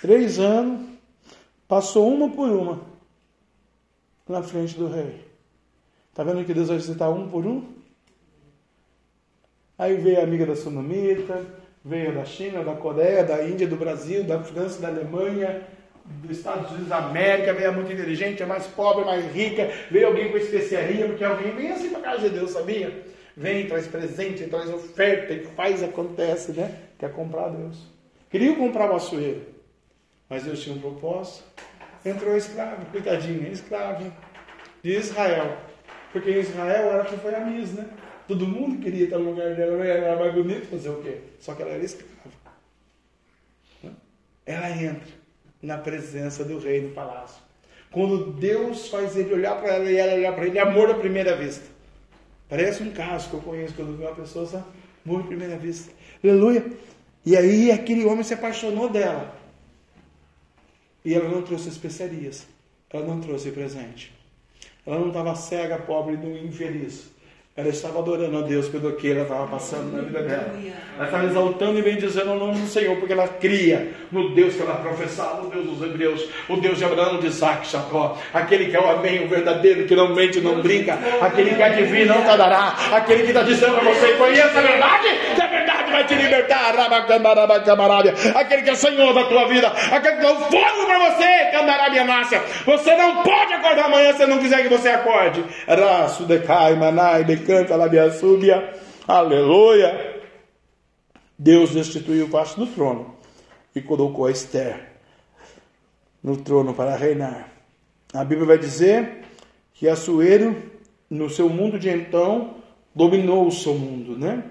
três anos, passou uma por uma na frente do rei. Está vendo que Deus vai visitar um por um? Aí veio a amiga da Sunamita, veio da China, da Coreia, da Índia, do Brasil, da França, da Alemanha, dos Estados Unidos da América, venha muito inteligente, é mais pobre, mais rica, veio alguém com especiaria, porque alguém vem assim para casa de Deus, sabia? Vem, traz presente, traz oferta e faz, acontece, né? Quer comprar Deus. Queriam comprar o açoeiro, mas Deus tinha um propósito. Entrou escravo, coitadinha, escravo de Israel. Porque em Israel era que foi a Miss, né? Todo mundo queria estar no lugar dela, era mais bonito fazer o quê? Só que ela era escrava. Ela entra na presença do rei no palácio. Quando Deus faz ele olhar para ela e ela olhar para ele, é amor à primeira vista. Parece um caso que eu conheço quando vi uma pessoa, sabe? amor à primeira vista. Aleluia. E aí aquele homem se apaixonou dela. E ela não trouxe especiarias. Ela não trouxe presente. Ela não estava cega, pobre e infeliz. Ela estava adorando a Deus pelo que ela estava passando na vida dela. Ela estava exaltando e bendizendo o nome do Senhor, porque ela cria no Deus que ela professava, o Deus dos Hebreus, o Deus de Abraão, de Isaac, Jacó, aquele que é o amém, o verdadeiro, que não mente, não brinca, aquele que é divino, não tardará, aquele que está dizendo para você: conheça a verdade, que a verdade vai te libertar, aquele que é Senhor da tua vida, aquele que dá o fogo para você, Candarabia Nácia. Você não pode acordar amanhã se não quiser que você acorde. Raço decai, manai, canta lá súbia. Aleluia. Deus destituiu o passo do trono e colocou a Esther no trono para reinar. A Bíblia vai dizer que Assuero, no seu mundo de então, dominou o seu mundo, né?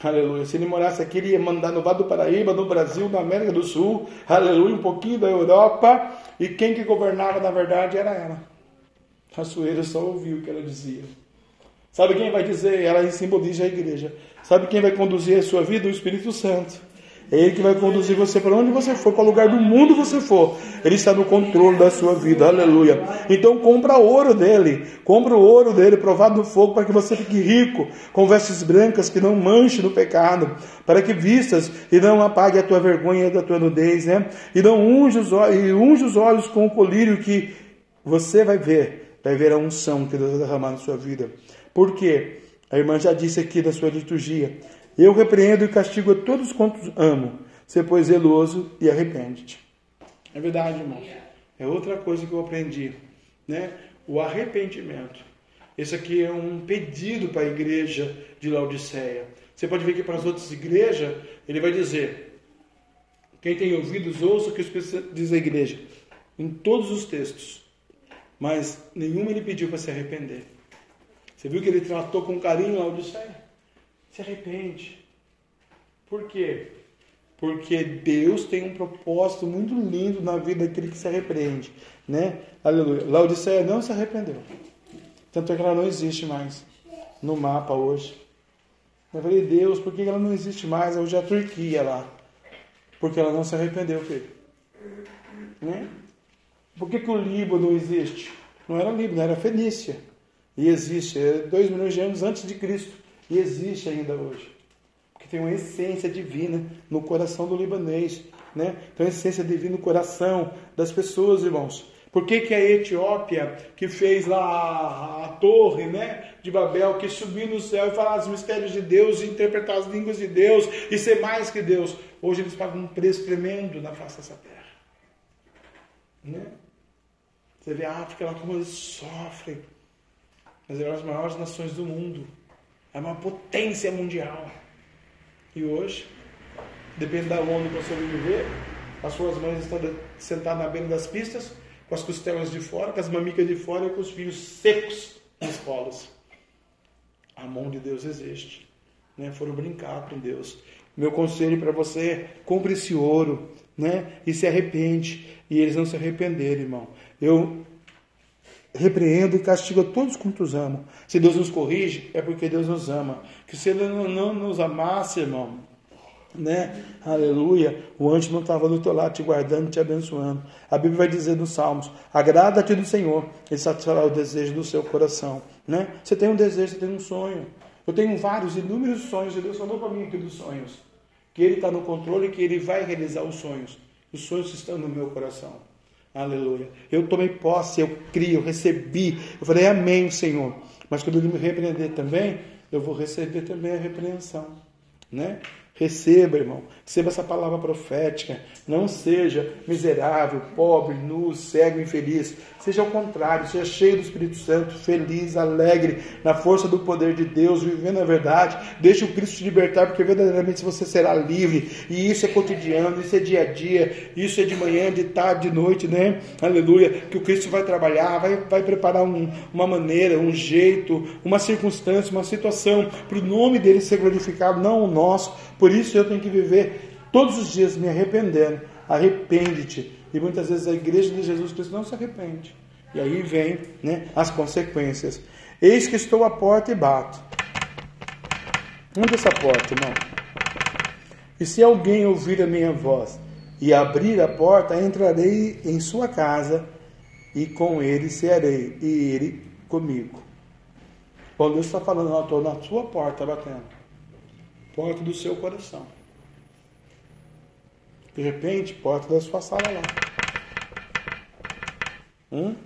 Aleluia. Se ele morasse aqui, ele ia mandar no Vado do Paraíba, no Brasil, na América do Sul, aleluia, um pouquinho da Europa, e quem que governava, na verdade, era ela. Assuero só ouviu o que ela dizia. Sabe quem vai dizer? Ela simboliza a igreja. Sabe quem vai conduzir a sua vida? O Espírito Santo. É Ele que vai conduzir você para onde você for, para o lugar do mundo você for. Ele está no controle da sua vida. Aleluia. Então compra ouro dele. Compra o ouro dele provado no fogo para que você fique rico, com vestes brancas que não manche no pecado, para que vistas e não apague a tua vergonha da tua nudez, né? E não unge os olhos, e unge os olhos com o colírio que você vai ver, vai ver a unção que Deus vai derramar na sua vida. Por quê? A irmã já disse aqui da sua liturgia. Eu repreendo e castigo a todos quantos amo. Ser, pois, zeloso e arrepende-te. É verdade, irmão. É outra coisa que eu aprendi. Né? O arrependimento. Esse aqui é um pedido para a igreja de Laodiceia. Você pode ver que para as outras igrejas, ele vai dizer: quem tem ouvidos, ouça o que diz a igreja. Em todos os textos. Mas nenhum ele pediu para se arrepender. Você viu que ele tratou com carinho a Odisseia? Se arrepende. Por quê? Porque Deus tem um propósito muito lindo na vida daquele que se arrepende. Né? Aleluia. Laodiceia não se arrependeu. Tanto é que ela não existe mais no mapa hoje. Eu falei, Deus, por que ela não existe mais? Hoje é a Turquia lá. Porque ela não se arrependeu, filho. Né? Por que, que o Líbano existe? Não era Líbano, era Fenícia. E existe, é dois milhões de anos antes de Cristo. E existe ainda hoje. Porque tem uma essência divina no coração do libanês. Né? Tem uma essência divina no coração das pessoas, irmãos. Por que, que a Etiópia, que fez lá a, a, torre né, de Babel, que subiu no céu e falar os mistérios de Deus, interpretar as línguas de Deus e ser mais que Deus, hoje eles pagam um preço tremendo na face dessa terra. Né? Você vê a África lá como eles sofrem das maiores nações do mundo. É uma potência mundial. E hoje, depende da onde para sobreviver, as suas mães estão sentadas na beira das pistas, com as costelas de fora, com as mamicas de fora e com os filhos secos nos polos. A mão de Deus existe. Né? Foram brincar com Deus. Meu conselho para você é compre esse ouro né? e se arrepende. E eles não se arrependeram, irmão. Eu repreendo e castigo a todos quantos amam. Se Deus nos corrige, é porque Deus nos ama. Que se Ele não, não nos amasse, irmão, né? Aleluia. O anjo não estava do teu lado te guardando, te abençoando. A Bíblia vai dizer nos Salmos: agrada-te do Senhor, Ele satisfará o desejo do seu coração. Né? Você tem um desejo, você tem um sonho. Eu tenho vários, inúmeros sonhos, e Deus falou para mim aqui dos sonhos. Que Ele está no controle e que Ele vai realizar os sonhos. Os sonhos estão no meu coração. Aleluia. Eu tomei posse, eu crio, eu recebi. Eu falei, Amém, Senhor. Mas quando ele me repreender também, eu vou receber também a repreensão. Né? Receba, irmão. Receba essa palavra profética. Não seja miserável, pobre, nu, cego, infeliz. Seja ao contrário, seja cheio do Espírito Santo, feliz, alegre, na força do poder de Deus, vivendo a verdade. Deixe o Cristo te libertar, porque verdadeiramente você será livre. E isso é cotidiano, isso é dia a dia, isso é de manhã, de tarde, de noite, né? Aleluia. Que o Cristo vai trabalhar, vai, vai preparar um, uma maneira, um jeito, uma circunstância, uma situação, para o nome dele ser glorificado, não o nosso. Por isso eu tenho que viver todos os dias me arrependendo. Arrepende-te. E muitas vezes a igreja de Jesus Cristo não se arrepende. E aí vem né, as consequências. Eis que estou à porta e bato. Onde é essa porta, irmão? E se alguém ouvir a minha voz e abrir a porta, entrarei em sua casa e com ele cearei, e ele comigo. Paulo está falando, eu estou na sua porta batendo. Porta do seu coração. De repente, porta da sua sala lá. Hum?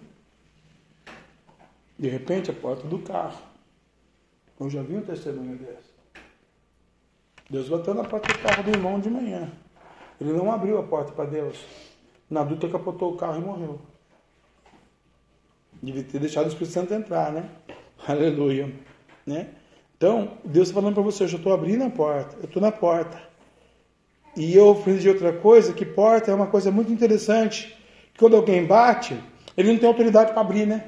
De repente, a porta do carro. Eu já vi um testemunho desse. Deus bateu na porta do carro do irmão de manhã. Ele não abriu a porta para Deus. Na adulta capotou o carro e morreu. Devia ter deixado o Espírito Santo entrar, né? [LAUGHS] Aleluia. Né? Então, Deus está falando para você, eu estou abrindo a porta, eu estou na porta. E eu aprendi outra coisa, que porta é uma coisa muito interessante. Quando alguém bate, ele não tem autoridade para abrir, né?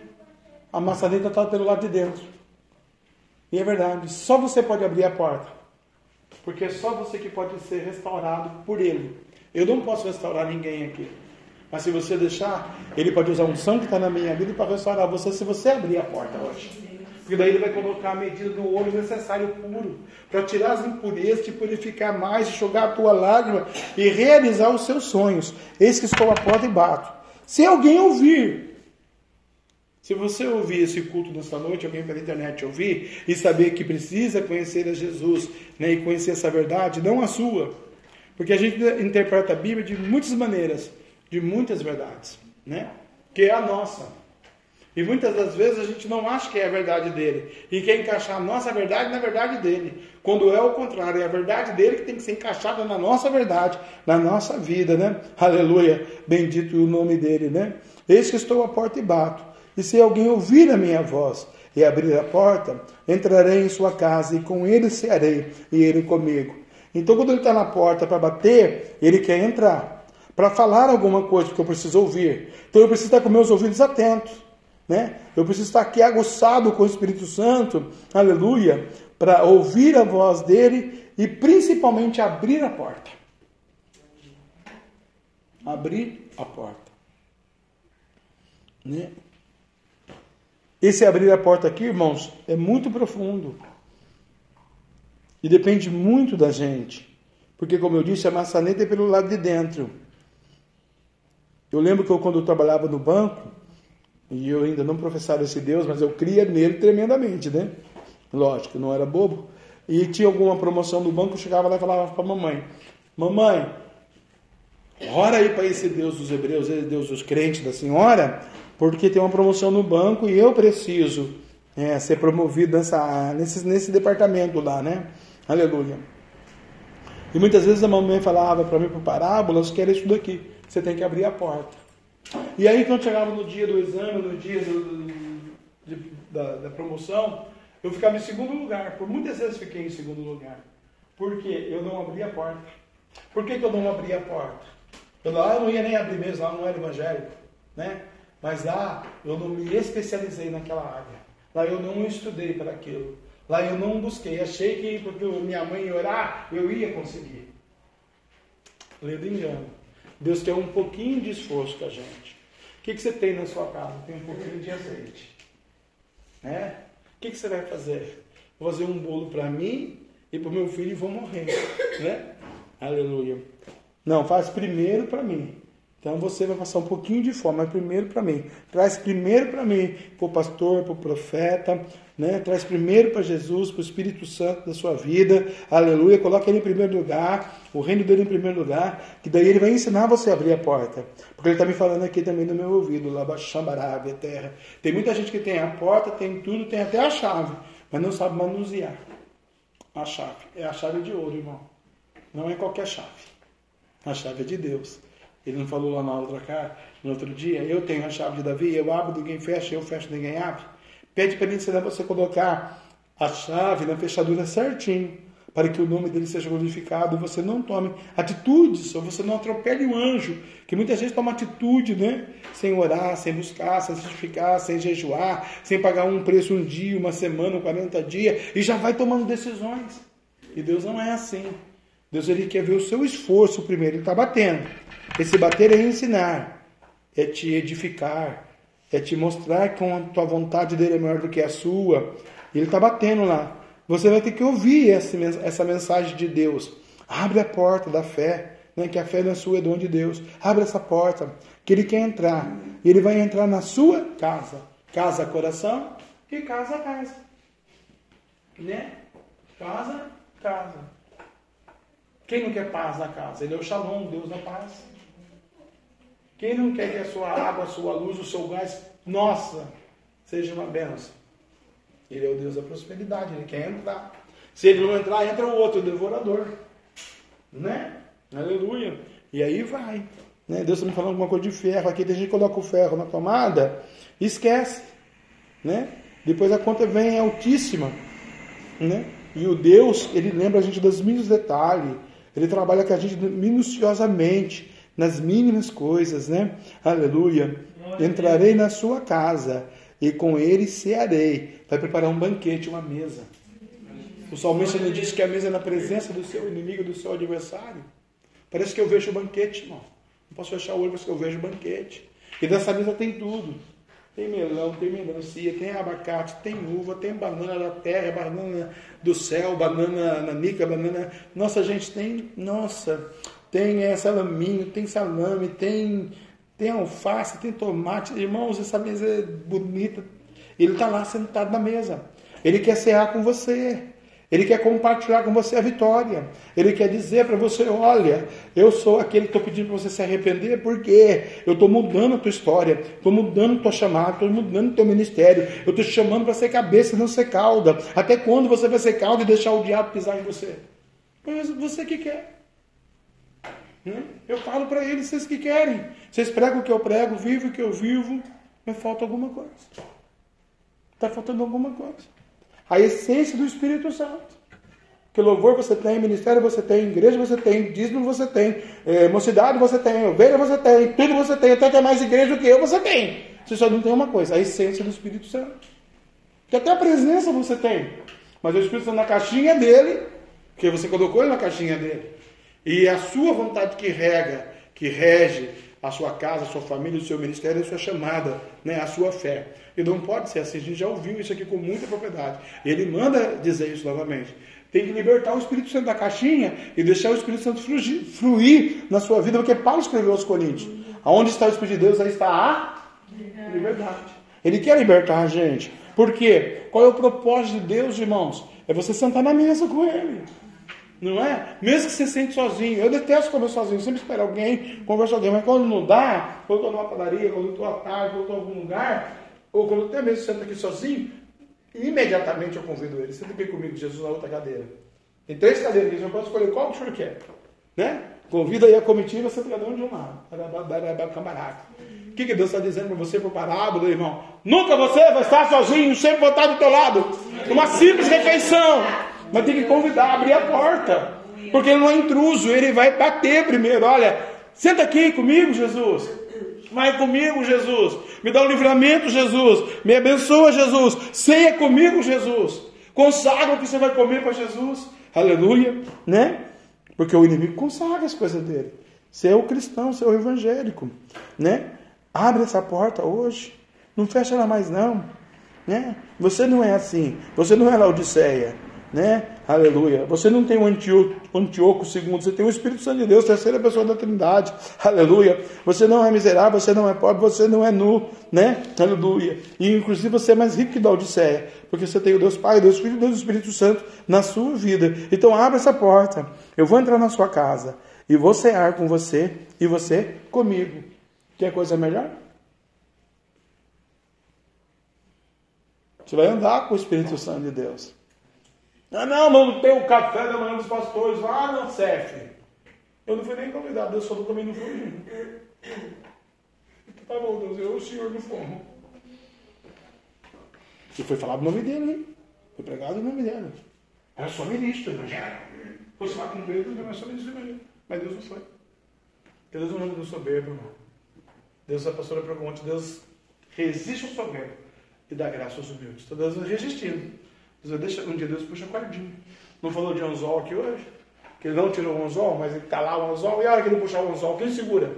A maçaneta está pelo lado de dentro. E é verdade, só você pode abrir a porta. Porque é só você que pode ser restaurado por ele. Eu não posso restaurar ninguém aqui. Mas se você deixar, ele pode usar um sangue que está na minha vida para restaurar você se você abrir a porta hoje. Porque daí ele vai colocar a medida no olho necessário puro, para tirar as impurezas, te purificar mais, enxugar a tua lágrima e realizar os seus sonhos. Eis que estou à porta e bato. Se alguém ouvir, se você ouvir esse culto nesta noite, alguém pela internet ouvir e saber que precisa conhecer a Jesus né, e conhecer essa verdade, não a sua, porque a gente interpreta a Bíblia de muitas maneiras, de muitas verdades, né? Que é a nossa. E muitas das vezes a gente não acha que é a verdade dele e quer encaixar a nossa verdade na verdade dele, quando é o contrário, é a verdade dele que tem que ser encaixada na nossa verdade, na nossa vida, né? Aleluia, bendito o nome dele, né? Eis que estou à porta e bato, e se alguém ouvir a minha voz e abrir a porta, entrarei em sua casa e com ele cearei e ele comigo. Então, quando ele está na porta para bater, ele quer entrar, para falar alguma coisa que eu preciso ouvir. Então, eu preciso estar com meus ouvidos atentos. Né? Eu preciso estar aqui aguçado com o Espírito Santo, aleluia, para ouvir a voz dele e principalmente abrir a porta. Abrir a porta. Né? Esse abrir a porta aqui, irmãos, é muito profundo. E depende muito da gente. Porque, como eu disse, a maçaneta é pelo lado de dentro. Eu lembro que eu, quando eu trabalhava no banco, e eu ainda não professava esse Deus, mas eu cria nele tremendamente, né? Lógico, não era bobo. E tinha alguma promoção no banco, eu chegava lá e falava para a mamãe: Mamãe, ora aí para esse Deus dos hebreus, esse Deus dos crentes da senhora, porque tem uma promoção no banco e eu preciso é, ser promovido nessa, nesse, nesse departamento lá, né? Aleluia. E muitas vezes a mamãe falava para mim por parábolas que era isso daqui: você tem que abrir a porta. E aí, quando chegava no dia do exame, no dia do, de, da, da, promoção, eu ficava em segundo lugar. Por muitas vezes fiquei em segundo lugar. Porque eu não abria a porta. Por que, que eu não abria a porta? Eu lá eu não ia nem abrir mesmo, lá não era evangélico. Né? Mas lá eu não me especializei naquela área. Lá eu não estudei para aquilo. Lá eu não busquei. Achei que porque minha mãe ia orar, eu ia conseguir. Lendo engano. Deus quer um pouquinho de esforço com a gente. O que, que você tem na sua casa? Tem um pouquinho de azeite. Né? O que, que você vai fazer? Vou fazer um bolo para mim e para o meu filho e vou morrer. Né? Aleluia. Não, faz primeiro para mim. Então você vai passar um pouquinho de fome, mas primeiro para mim. Traz primeiro para mim, para o pastor, para o profeta, né? Traz primeiro para Jesus, para o Espírito Santo da sua vida. Aleluia. Coloca ele em primeiro lugar, o reino dele em primeiro lugar, que daí ele vai ensinar você a abrir a porta. Porque ele está me falando aqui também no meu ouvido, lá Xambarávia, terra. Tem muita gente que tem a porta, tem tudo, tem até a chave, mas não sabe manusear a chave. É a chave de ouro, irmão. Não é qualquer chave. A chave é de Deus. Ele não falou lá na outra cara, no outro dia, eu tenho a chave de Davi, eu abro, ninguém fecha, eu fecho, ninguém abre. Pede para ele ensinar você colocar a chave na fechadura certinho, para que o nome dele seja glorificado você não tome atitudes, ou você não atropele o anjo, que muita gente toma atitude, né? Sem orar, sem buscar, sem justificar, sem jejuar, sem pagar um preço um dia, uma semana, 40 dias, e já vai tomando decisões. E Deus não é assim. Deus ele quer ver o seu esforço primeiro, ele está batendo. Esse bater é ensinar, é te edificar, é te mostrar que a tua vontade dele é maior do que a sua. Ele está batendo lá. Você vai ter que ouvir essa mensagem de Deus. Abre a porta da fé, né? que a fé não é sua, é dom de Deus. Abre essa porta, que ele quer entrar. Ele vai entrar na sua casa. Casa, coração e casa, casa. Né? Casa, casa. Quem não quer paz na casa? Ele é o Shalom, Deus da paz. Quem não quer que a sua água, a sua luz, o seu gás, nossa, seja uma benção? Ele é o Deus da prosperidade, ele quer entrar. Se ele não entrar, entra o outro, o devorador. Né? Aleluia. E aí vai. Né? Deus está me falando alguma coisa de ferro. Aqui tem gente que coloca o ferro na tomada e esquece. Né? Depois a conta vem altíssima. Né? E o Deus, ele lembra a gente dos mínimos detalhes. Ele trabalha com a gente minuciosamente nas mínimas coisas, né? Aleluia. Entrarei na sua casa e com ele cearei. Vai preparar um banquete, uma mesa. O salmista ele diz que a mesa é na presença do seu inimigo, do seu adversário. Parece que eu vejo o banquete, irmão. Não posso fechar o olho, mas que eu vejo o banquete. E dessa mesa tem tudo. Tem melão, tem melancia, tem abacate, tem uva, tem banana da terra, banana do céu, banana nanica, banana. Nossa, gente, tem. Nossa, tem salaminho, tem salame, tem, tem alface, tem tomate. Irmãos, essa mesa é bonita. Ele está lá sentado na mesa. Ele quer cear com você. Ele quer compartilhar com você a vitória. Ele quer dizer para você: olha, eu sou aquele que estou pedindo para você se arrepender, porque eu estou mudando a tua história, estou mudando a tua chamada, estou mudando o teu ministério. Eu estou te chamando para ser cabeça e não ser cauda. Até quando você vai ser cauda e deixar o diabo pisar em você? Mas você que quer. Né? Eu falo para eles, vocês que querem. Vocês pregam o que eu prego, vivem o que eu vivo, mas falta alguma coisa. Está faltando alguma coisa. A essência do Espírito Santo. Que louvor você tem, ministério você tem, igreja você tem, dízimo você tem, é, mocidade você tem, ovelha você tem, tudo você tem, até que é mais igreja do que eu você tem. Você só não tem uma coisa, a essência do Espírito Santo. Que até a presença você tem. Mas o Espírito Santo na caixinha dele, que você colocou ele na caixinha dele. E a sua vontade que rega, que rege a sua casa, a sua família, o seu ministério, a sua chamada, né, a sua fé. E não pode ser assim, a gente já ouviu isso aqui com muita propriedade. Ele manda dizer isso novamente. Tem que libertar o Espírito Santo da caixinha e deixar o Espírito Santo fluir, fluir na sua vida, porque Paulo escreveu aos Coríntios: aonde está o Espírito de Deus, aí está a liberdade. Ele quer libertar a gente. Por quê? Qual é o propósito de Deus, irmãos? É você sentar na mesa com Ele. Não é? Mesmo que você se sente sozinho. Eu detesto comer sozinho. sempre espero alguém, conversar com alguém. Mas quando não dá, quando eu estou numa padaria, quando eu estou à tarde, quando eu estou em algum lugar, ou quando até mesmo sento aqui sozinho, imediatamente eu convido ele. Senta aqui comigo, Jesus, na outra cadeira. Tem três cadeiras aqui, eu posso escolher qual que o senhor quer. Né? Convida aí a comitiva, senta cada um de um lado. O que, que Deus está dizendo para você por parábola, irmão? Nunca você vai estar sozinho, sempre vou estar do teu lado. Uma simples refeição. Mas tem que convidar, abrir a porta. Porque ele não é intruso, ele vai bater primeiro. Olha, senta aqui comigo, Jesus. Vai comigo, Jesus. Me dá um livramento, Jesus. Me abençoa, Jesus. Ceia comigo, Jesus. Consagra o que você vai comer para Jesus. Aleluia, né? Porque o inimigo consagra as coisas dele. Você é o cristão, você é o evangélico, né? Abre essa porta hoje. Não fecha ela mais não, né? Você não é assim. Você não é Laodiceia né? Aleluia. Você não tem o Antioco, Antioco segundo, você tem o Espírito Santo de Deus, terceira pessoa da Trindade. Aleluia. Você não é miserável, você não é pobre, você não é nu, né? Aleluia. E inclusive você é mais rico que da Odisseia, porque você tem o Deus Pai, Deus Filho Deus Espírito Santo na sua vida. Então abra essa porta. Eu vou entrar na sua casa e vou cear com você e você comigo. Quer coisa melhor? Você vai andar com o Espírito Santo de Deus. Ah, não, não tem o café da manhã dos pastores lá no CEF. Eu não fui nem convidado, eu só também não fui. Tá bom, Deus, eu o senhor não fomos. E foi falado o nome dele, hein? Foi pregado o nome dele. Era só ministro do evangelho. Fosse lá com Pedro, não era só ministro do evangelho. Mas Deus não foi. Deus não anda do soberbo, irmão. Deus, a pastora pregou ontem, Deus resiste ao soberbo e dá graça aos humildes. Então Deus vai resistindo. Deixa, um dia Deus puxa a cordinha. Não falou de anzol aqui hoje? Que ele não tirou o anzol, mas ele está lá o anzol. E a hora que ele puxar o anzol, quem segura?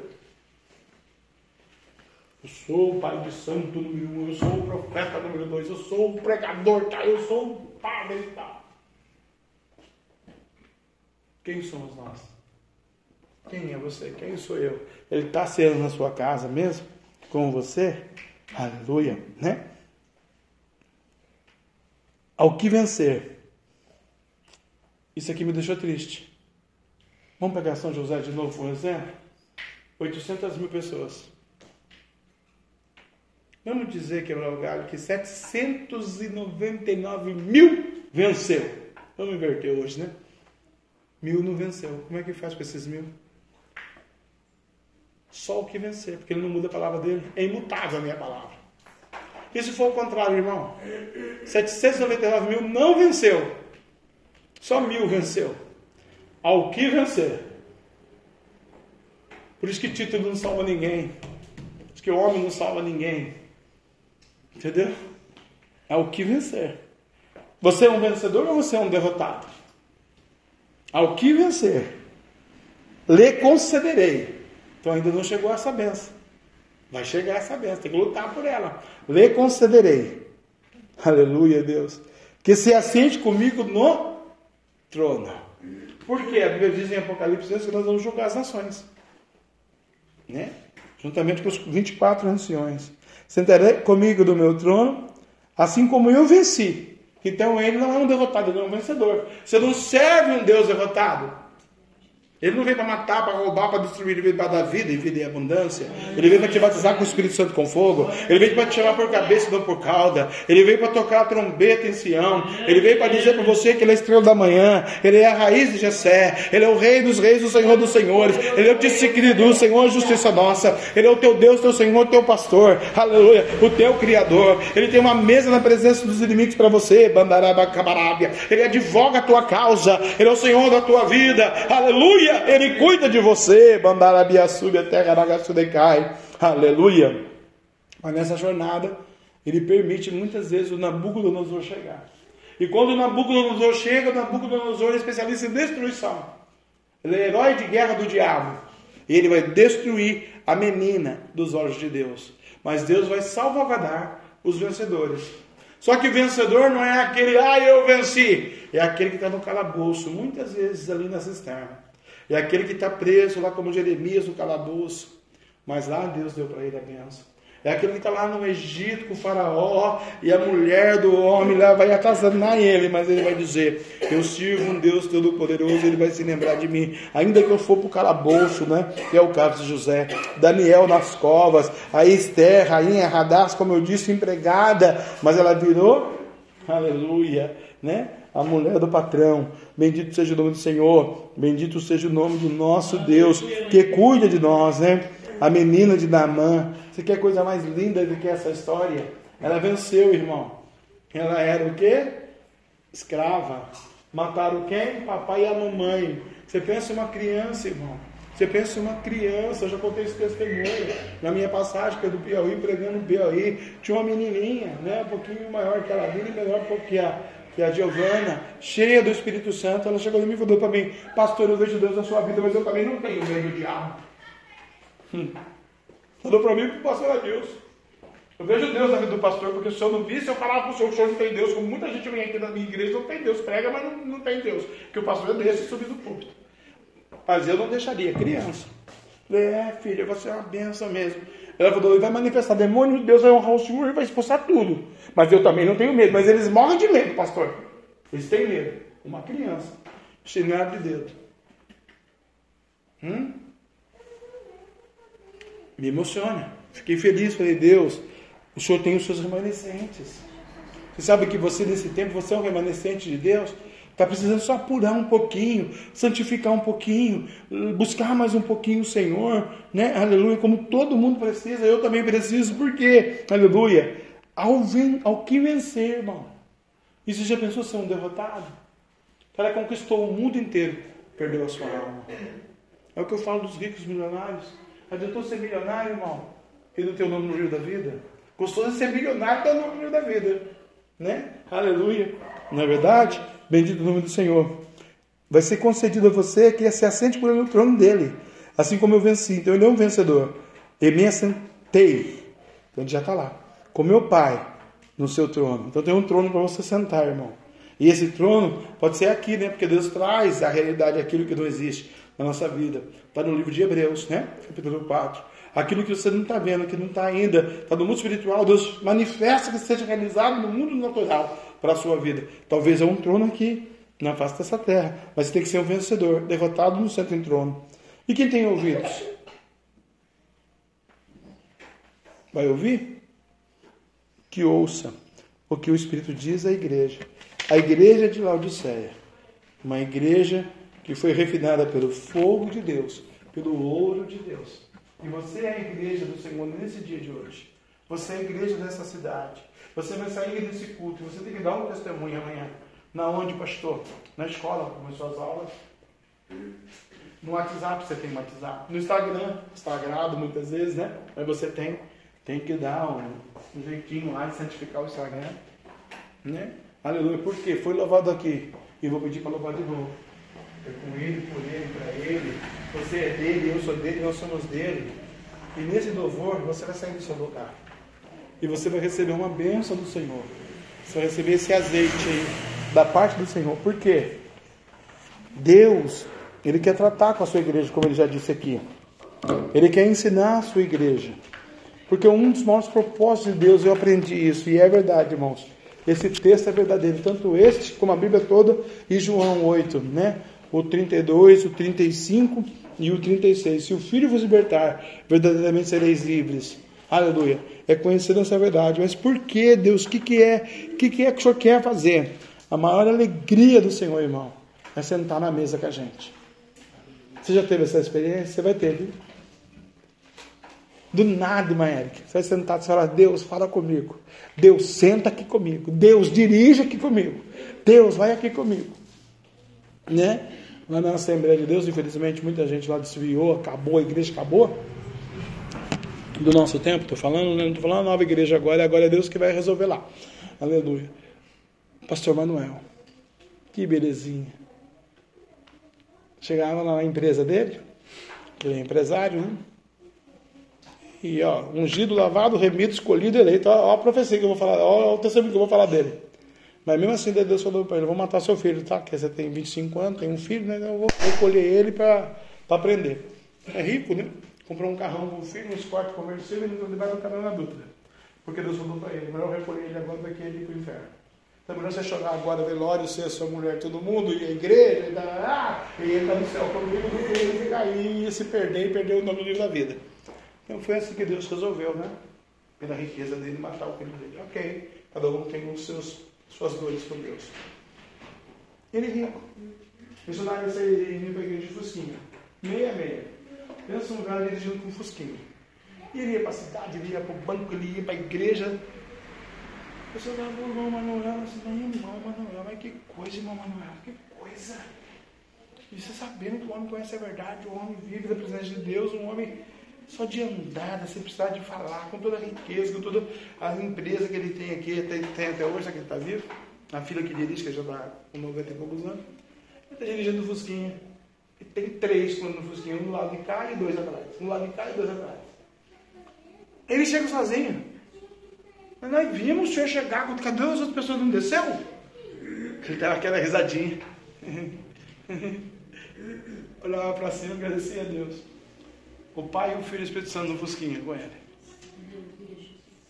Eu sou o pai de santo número um, eu sou o profeta número dois, eu sou o pregador, tá? eu sou o padre, tá? Quem somos nós? Quem é você? Quem sou eu? Ele está sendo na sua casa mesmo? Com você? Aleluia, né? Ao que vencer. Isso aqui me deixou triste. Vamos pegar São José de novo por exemplo? 800 mil pessoas. Vamos dizer, quebrar o galho, que 799 mil venceu. Vamos inverter hoje, né? Mil não venceu. Como é que faz com esses mil? Só o que vencer, porque ele não muda a palavra dele. É imutável a minha palavra. E se for o contrário, irmão? 799 mil não venceu. Só mil venceu. Ao que vencer. Por isso que título não salva ninguém. Por isso que o homem não salva ninguém. Entendeu? É o que vencer. Você é um vencedor ou você é um derrotado? Ao que vencer, lhe concederei. Então ainda não chegou essa benção. Vai chegar essa benção, tem que lutar por ela. Lhe concederei. Aleluia, Deus. Que se assente comigo no trono. Por quê? A Bíblia diz em Apocalipse que nós vamos julgar as nações. Né? Juntamente com os 24 anciões. Sentarei comigo do meu trono, assim como eu venci. Então ele não é um derrotado, ele é um vencedor. Você não serve um Deus derrotado. Ele não veio para matar, para roubar, para destruir, ele veio para dar vida e vida em abundância. Ele veio para te batizar com o Espírito Santo com fogo. Ele veio para te chamar por cabeça e não por cauda. Ele veio para tocar a trombeta em Sião. Ele veio para dizer para você que ele é a estrela da manhã. Ele é a raiz de Jessé. Ele é o rei dos reis, o Senhor dos senhores. Ele é o disciplino o Senhor, a justiça nossa. Ele é o teu Deus, teu Senhor, teu pastor. Aleluia. O teu Criador. Ele tem uma mesa na presença dos inimigos para você. Bandaraba, cabarábia. Ele advoga a tua causa. Ele é o Senhor da tua vida. Aleluia. Ele cuida de você. Bandarabia sube a terra decai. Aleluia. Mas nessa jornada, ele permite muitas vezes o Nabucodonosor chegar. E quando o Nabucodonosor chega, o Nabucodonosor é especialista em destruição. Ele é herói de guerra do diabo. E ele vai destruir a menina dos olhos de Deus. Mas Deus vai salvaguardar os vencedores. Só que vencedor não é aquele, ah, eu venci. É aquele que está no calabouço, muitas vezes ali na cisterna. É aquele que está preso lá como Jeremias no calabouço. Mas lá Deus deu para ele a benção. É aquele que está lá no Egito com o faraó e a mulher do homem lá vai atazanar ele, mas ele vai dizer: Eu sirvo um Deus Todo-Poderoso, ele vai se lembrar de mim, ainda que eu for para o calabouço, né? Que é o caso de José, Daniel nas covas, a Esther, rainha Radaz, como eu disse, empregada, mas ela virou, aleluia, né? A mulher do patrão. Bendito seja o nome do Senhor, bendito seja o nome do nosso Deus, que cuida de nós, né? a menina de Naamã. Você quer coisa mais linda do que essa história? Ela venceu, irmão. Ela era o quê? Escrava. Mataram quem? Papai e a mamãe. Você pensa uma criança, irmão. Você pensa uma criança, eu já contei esse testemunho na minha passagem, que é do Piauí, pregando no Piauí. Tinha uma menininha, né, um pouquinho maior que ela, e melhor que a, que a Giovana, cheia do Espírito Santo. Ela chegou e me falou para mim: Pastor, eu vejo Deus na sua vida, mas eu também não tenho medo do diabo. Hum. Falou para mim que o pastor é Deus. Eu vejo Deus na vida do pastor, porque se eu não visse, eu falava para o senhor que o senhor não tem Deus, como muita gente vem aqui na minha igreja, não tem Deus, prega, mas não, não tem Deus. Que o pastor é desse subir do púlpito. Mas eu não deixaria, criança. É, filha, você é uma benção mesmo. Ela falou, vai manifestar demônio, Deus vai honrar o Senhor e vai expulsar tudo. Mas eu também não tenho medo. Mas eles morrem de medo, pastor. Eles têm medo. Uma criança, chinelo de dedo. Hum? me emociona. Fiquei feliz, falei, Deus, o Senhor tem os seus remanescentes. Você sabe que você, nesse tempo, você é um remanescente de Deus? Está precisando só apurar um pouquinho, santificar um pouquinho, buscar mais um pouquinho o Senhor, né? Aleluia, como todo mundo precisa, eu também preciso, por quê? Aleluia. Ao, ven ao que vencer, irmão. E você já pensou ser um derrotado? O cara conquistou o mundo inteiro, perdeu a sua alma. É o que eu falo dos ricos milionários. Adiantou ser milionário, irmão, e não ter o nome no livro da vida? Gostou de ser milionário, está no nome no livro da vida. Né? Aleluia. Não é verdade? Bendito o nome do Senhor. Vai ser concedido a você que se assente por ele no trono dele. Assim como eu venci. Então ele é um vencedor. E me assentei. Então ele já está lá. Com meu pai no seu trono. Então tem um trono para você sentar, irmão. E esse trono pode ser aqui, né? Porque Deus traz a realidade, aquilo que não existe na nossa vida. Está no livro de Hebreus, né? Capítulo 4. Aquilo que você não está vendo, que não está ainda, está no mundo espiritual, Deus manifesta que seja realizado no mundo natural para a sua vida. Talvez é um trono aqui, na face dessa terra, mas você tem que ser um vencedor, derrotado no centro em trono. E quem tem ouvidos? Vai ouvir? Que ouça o que o Espírito diz à igreja. A igreja de Laodiceia, uma igreja que foi refinada pelo fogo de Deus, pelo ouro de Deus. E você é a igreja do Senhor nesse dia de hoje. Você é a igreja dessa cidade. Você vai sair desse culto. Você tem que dar um testemunho amanhã. Na onde, pastor? Na escola, começou as aulas. No WhatsApp você tem WhatsApp. No Instagram, Instagram muitas vezes, né? Mas você tem, tem que dar um, um jeitinho lá de santificar o Instagram. Né? Aleluia. Por quê? Foi louvado aqui. E vou pedir para louvar de novo. É com ele, por ele, para ele. Você é dele, eu sou dele, nós somos dele. E nesse louvor você vai sair do seu lugar. E você vai receber uma bênção do Senhor. Você vai receber esse azeite aí da parte do Senhor. Por quê? Deus, Ele quer tratar com a sua igreja, como Ele já disse aqui. Ele quer ensinar a sua igreja. Porque um dos maiores propósitos de Deus, eu aprendi isso, e é verdade, irmãos. Esse texto é verdadeiro, tanto este como a Bíblia toda e João 8, né? o 32, o 35 e o 36. Se o Filho vos libertar, verdadeiramente sereis livres. Aleluia. É conhecendo essa verdade. Mas por que, Deus? O que, que é? O que, que é que o Senhor quer fazer? A maior alegria do Senhor, irmão, é sentar na mesa com a gente. Você já teve essa experiência? Você vai ter, viu? Do nada, irmã Érica. Você vai sentar e falar, Deus, fala comigo. Deus, senta aqui comigo. Deus, dirige aqui comigo. Deus, vai aqui comigo. Né? Lá na Assembleia de Deus, infelizmente, muita gente lá desviou, acabou, a igreja acabou. Do nosso tempo, estou falando, né? não estou falando nova igreja agora, agora é Deus que vai resolver lá. Aleluia. Pastor Manuel, que belezinha. Chegava lá na empresa dele, ele é empresário, né? E ó, ungido, lavado, remido, escolhido, eleito. Ó, ó a profecia que eu vou falar, ó, ó o testemunho que eu vou falar dele. Mas mesmo assim, Deus falou para ele: vou matar seu filho, tá? Porque você tem 25 anos, tem um filho, né? Eu vou, vou colher ele para aprender. É rico, né? Comprou um carrão com um filho, um esporte comercial e ele vai no canal na dúvida. Porque Deus falou para ele: melhor recolher ele agora do que ele ir para o inferno. Então, melhor você chorar agora, velório, ser a sua mulher, todo mundo, e a igreja, e, ah, e ele está no céu comigo, que ele aí e se perder e perder o nome do livro da vida. Então foi assim que Deus resolveu, né? Pela riqueza dele, matar o filho dele. Ok, cada um tem os seus suas dores com Deus. Ele é rico. Missionário ia sair indo para a igreja de Fusquinha. Meia, meia. Pensa um cara dirigindo com Fusquinha. Ele ia para a cidade, ele ia para o banco, ele ia para a igreja. Eu só falava, irmão Manuel, assim, irmão Manuel, mas que coisa, irmão Manuel, que coisa. E você sabendo que o homem conhece a verdade, o homem vive da presença de Deus, um homem só de andar, sem precisar de falar, com toda a riqueza, com toda a empresa que ele tem aqui, tem, tem até hoje, que ele está vivo, a filha que dirige, que já está com 90 e poucos anos, ele está dirigindo o Fusquinha. E tem três no Fusquinha, um do lado de cá e dois atrás. Um do lado de cá e dois atrás. Ele chega sozinho. Mas nós vimos o senhor chegar, cadê as outras pessoas não desceu? Ele dava aquela risadinha. [LAUGHS] Olhava para cima e agradecia a Deus. O Pai, o Filho e Espírito Santo no Fusquinha com ele.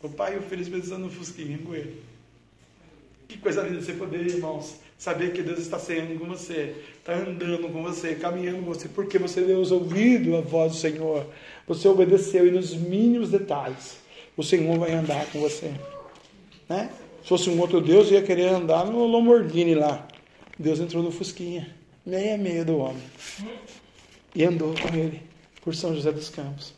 O Pai, o Filho e Espírito Santo no Fusquinha com ele. Que coisa linda você poder, irmãos, saber que Deus está saindo com você, está andando com você, caminhando com você, porque você deu os ouvidos à voz do Senhor. Você obedeceu e nos mínimos detalhes o Senhor vai andar com você. Né? Se fosse um outro Deus, ia querer andar no Lamborghini lá. Deus entrou no Fusquinha, meia meia do homem, e andou com ele por São José dos Campos.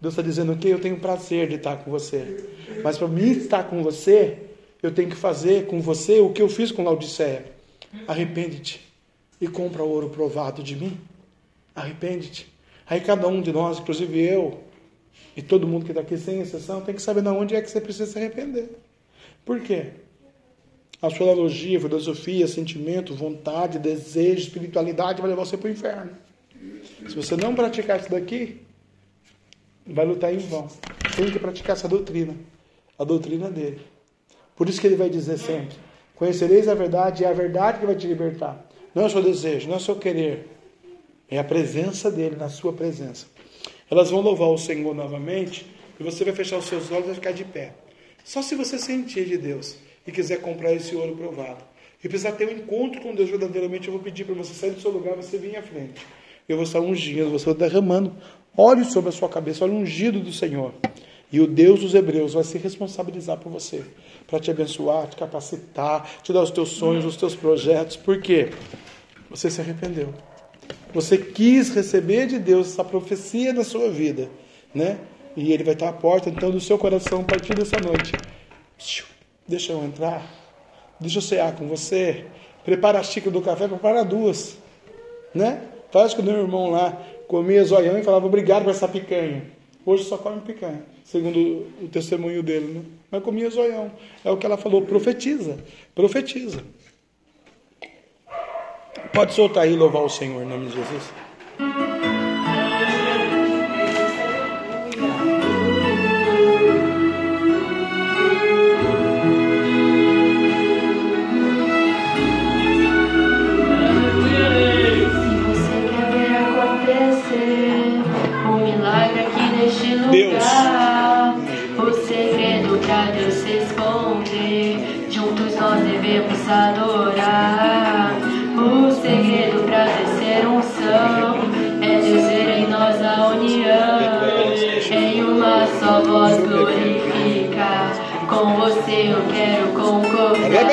Deus está dizendo que eu tenho prazer de estar com você, mas para mim estar com você, eu tenho que fazer com você o que eu fiz com Laodiceia. Arrepende-te e compra ouro provado de mim. Arrepende-te. Aí cada um de nós, inclusive eu, e todo mundo que está aqui sem exceção, tem que saber de onde é que você precisa se arrepender. Por quê? A sua analogia, filosofia, sentimento, vontade, desejo, espiritualidade vai levar você para o inferno. Se você não praticar isso daqui, vai lutar em vão. Tem que praticar essa doutrina, a doutrina dele. Por isso que ele vai dizer sempre: Conhecereis a verdade, e é a verdade que vai te libertar. Não é o seu desejo, não é o seu querer, é a presença dele na sua presença. Elas vão louvar o Senhor novamente e você vai fechar os seus olhos e vai ficar de pé. Só se você sentir de Deus e quiser comprar esse ouro provado. E precisar ter um encontro com Deus verdadeiramente, eu vou pedir para você sair do seu lugar, você vir à frente. Eu vou estar ungindo, você vai derramando óleo sobre a sua cabeça, óleo ungido do Senhor. E o Deus dos Hebreus vai se responsabilizar por você, para te abençoar, te capacitar, te dar os teus sonhos, os teus projetos. Por quê? Você se arrependeu. Você quis receber de Deus essa profecia na sua vida, né? E ele vai estar à porta, então, do seu coração a partir dessa noite. Deixa eu entrar. Deixa eu cear com você. Prepara a xícara do café, prepara duas. Né? Faz que o meu irmão lá comia zoião e falava obrigado por essa picanha. Hoje só come picanha, segundo o testemunho dele. Né? Mas comia zoião. É o que ela falou. Profetiza. Profetiza. Pode soltar e louvar o Senhor em nome de Jesus.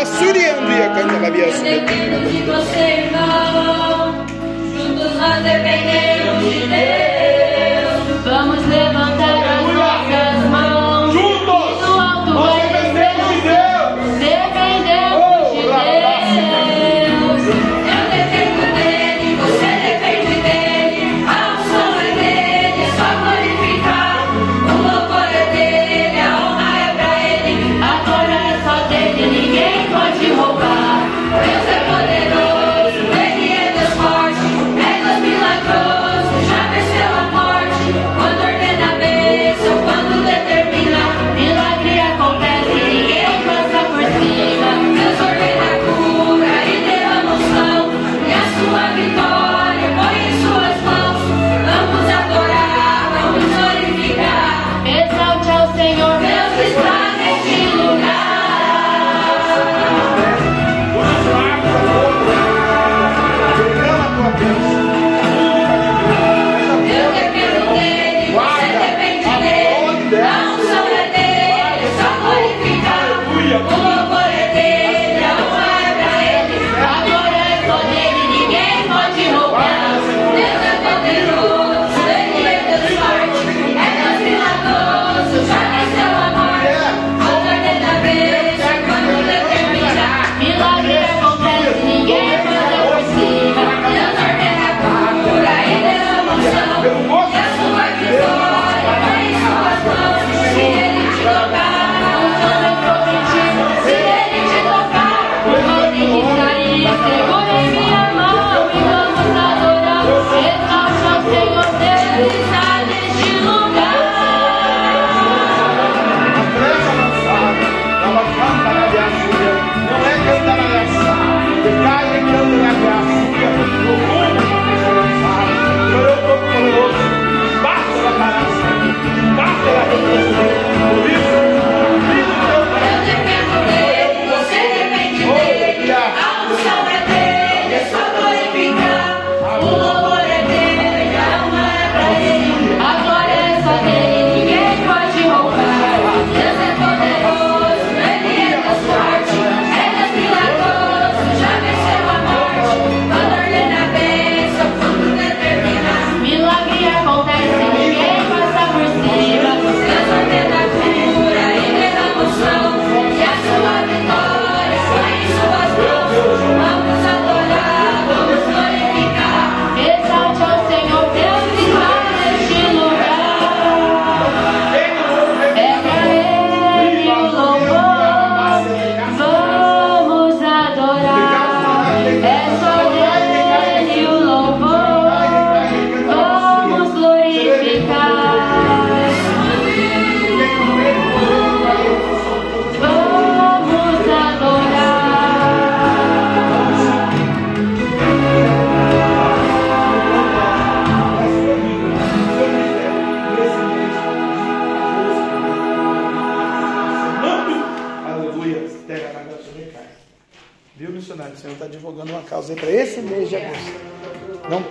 Suriandia canta la via Dependendo de você, irmão. Juntos nós dependemos de Deus.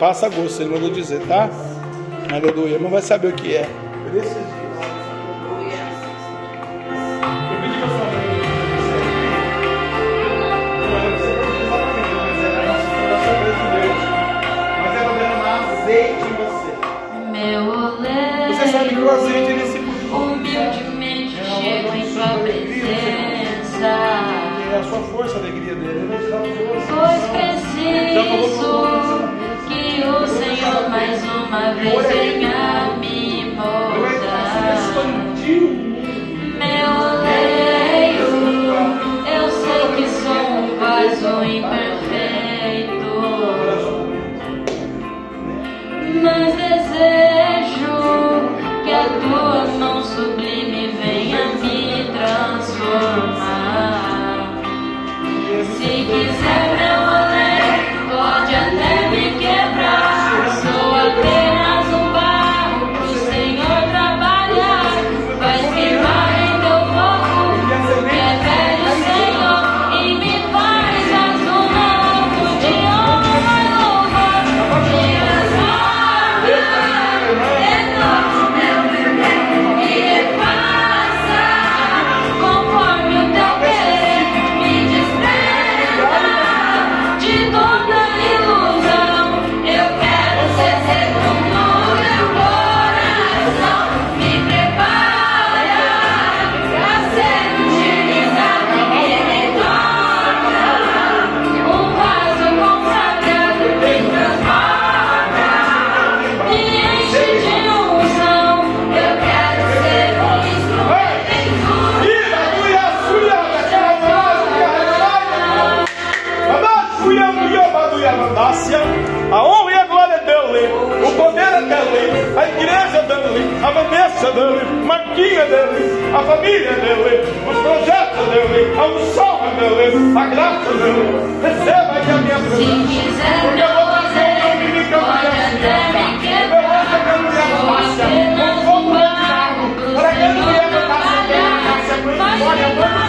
Passa gosto, ele mandou dizer, tá? Aleluia. Não vai saber o que é. família, meu rei, o projeto, meu rei, a unção, meu rei, a graça, meu rei. Receba aqui a minha presença. Porque eu vou trazer um menino que eu conheço. Assim, eu vou trazer assim, uma mulher fácil, um fogo retirado, para que ele venha botar a sua olha, vamos.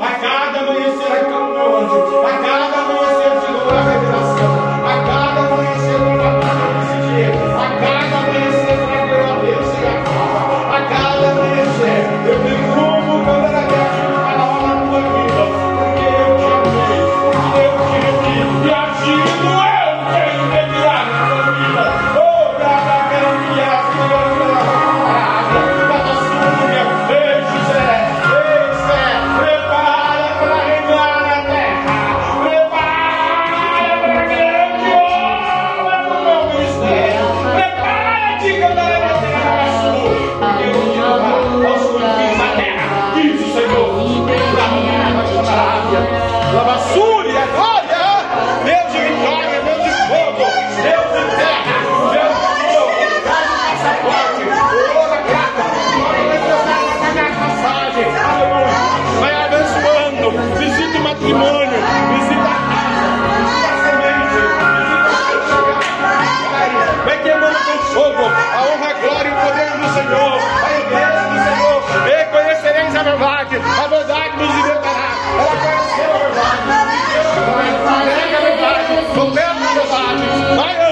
A cada manhã será calmante. A cada Fire!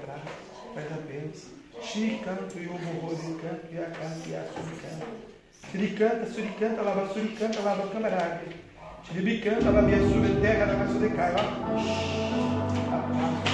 pra Parabéns. o canto, yogo, e a yakanto, e a suricanta, Suricanta, suricanta, lava, suricanta, lava, camarada. Tiribicanta, lava, minha yasuri, terra, lava, suricai. Ó. Apaga.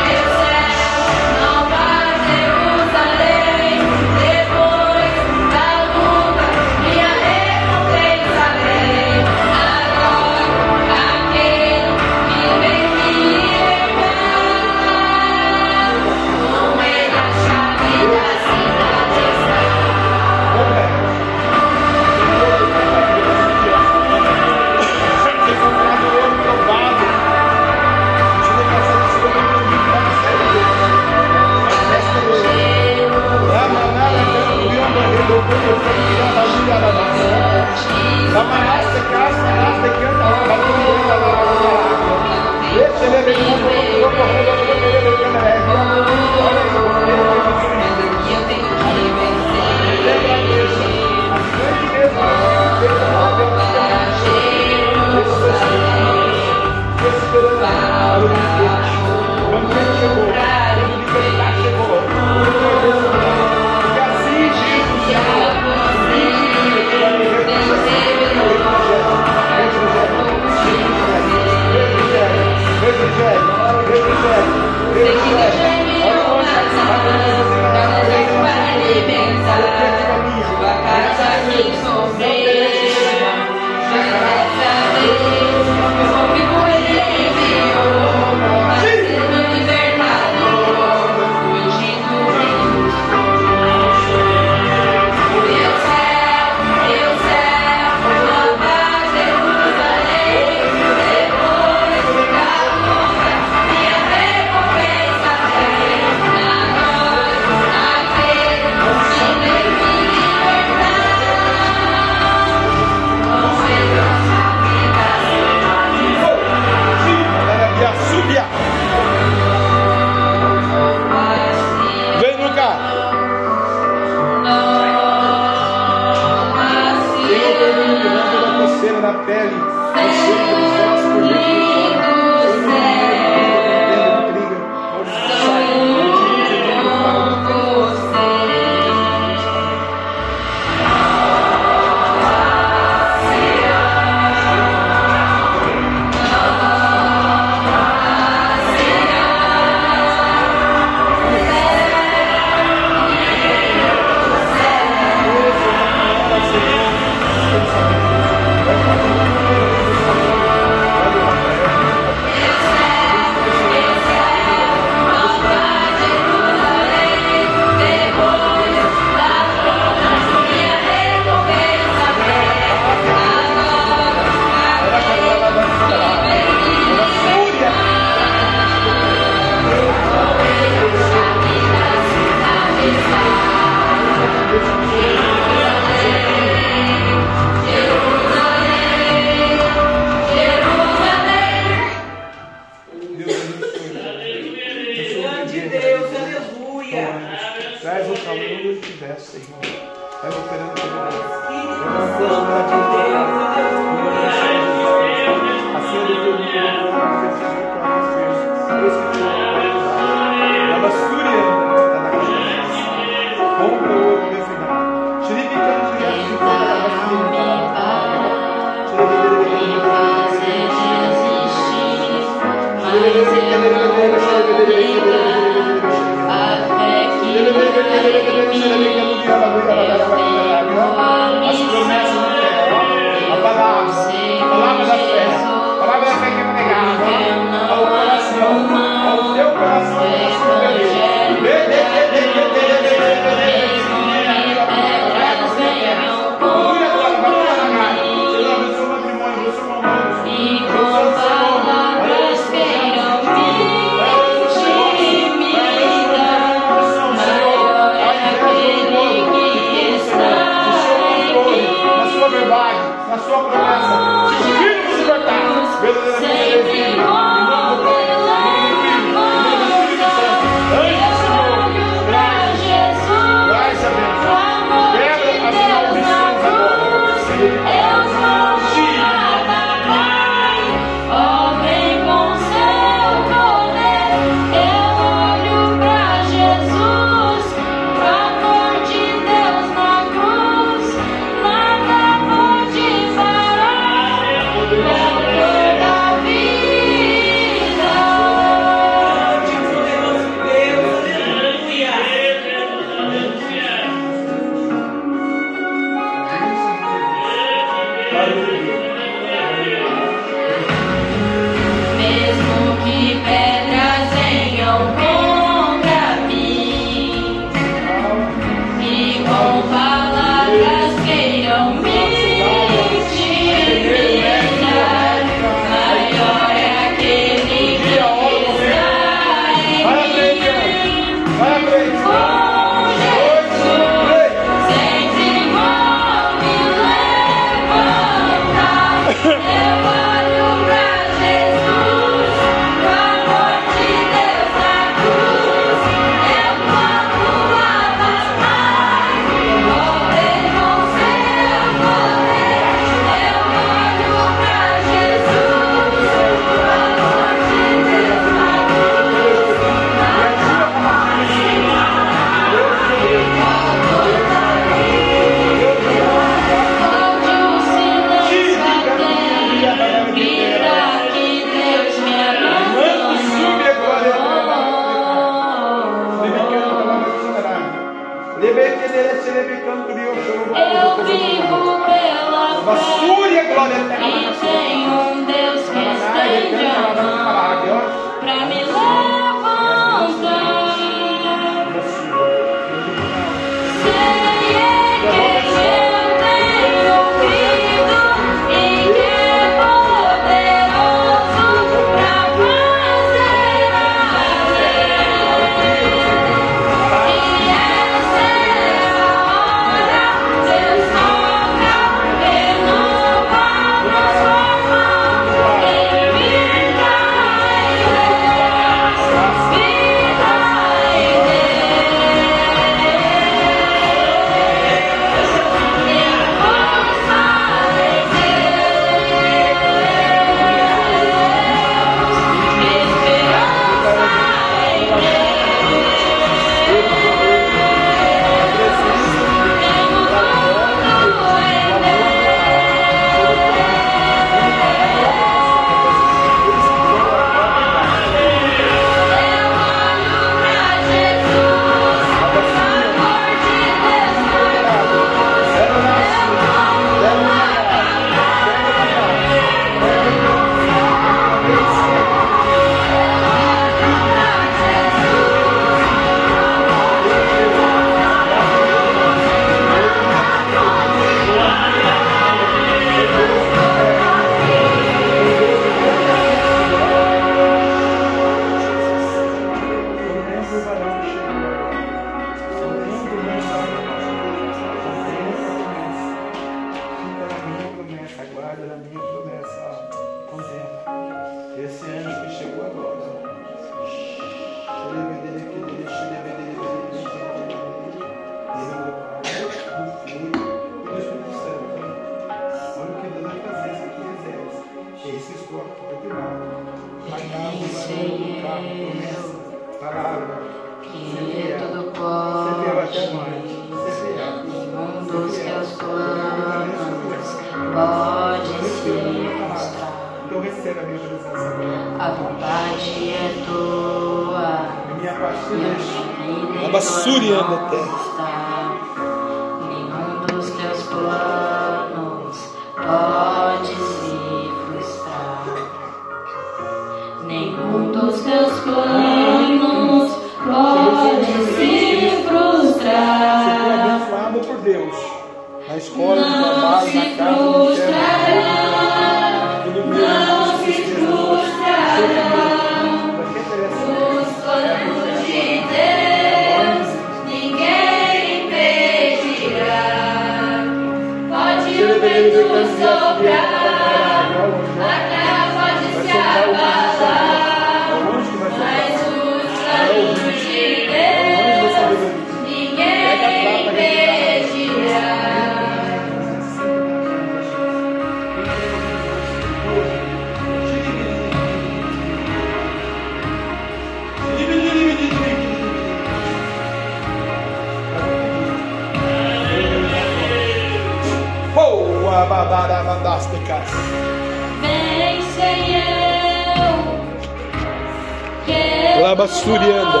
Calaba Surianda.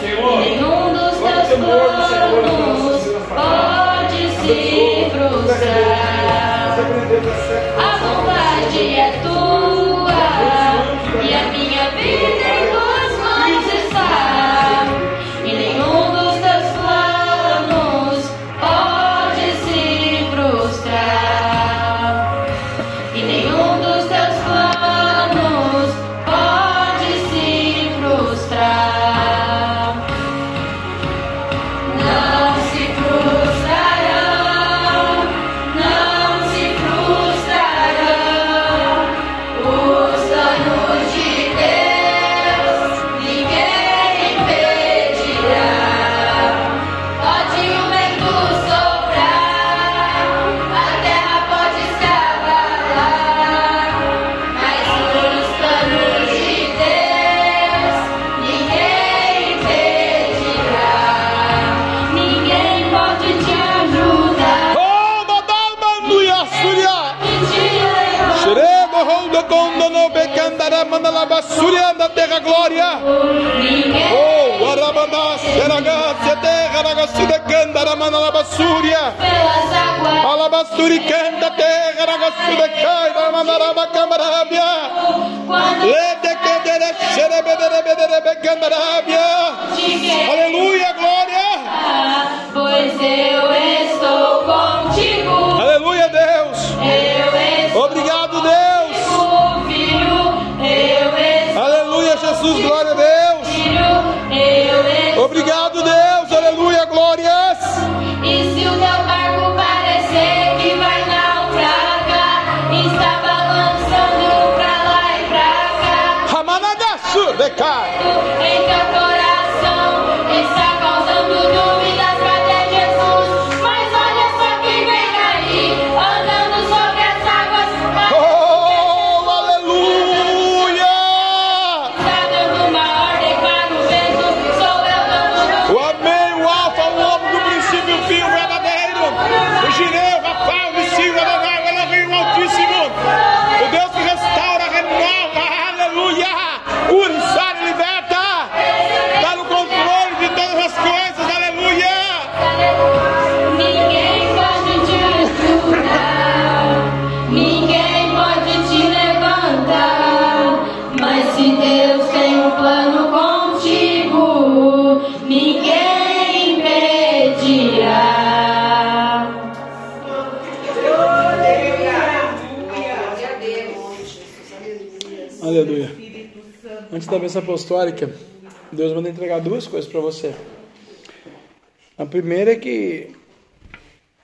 Senhor, nenhum dos teus planos pode se frustrar. A vontade é tua. terra glória. Oh, Arabanás, Seragás, Terra, Aragassuda, Canda, Aramana, Alabassúria. Alabassuri, canta, Terra, Aragassuda, Cai, Aramanaraba, Camarábia. Lede, Candere, Xerebedere, Bedere, Candarábia. Aleluia, glória. Pois eu estou contigo. Aleluia, Deus. Eu estou Obrigado, Deus. Jesus, glória a Deus. Obrigado, Deus, aleluia, glórias. E se o teu barco parecer que vai naufragar, está balançando pra lá e pra cá. Ramanadasu, decai. antes da bênção apostólica, Deus manda entregar duas coisas para você. A primeira é que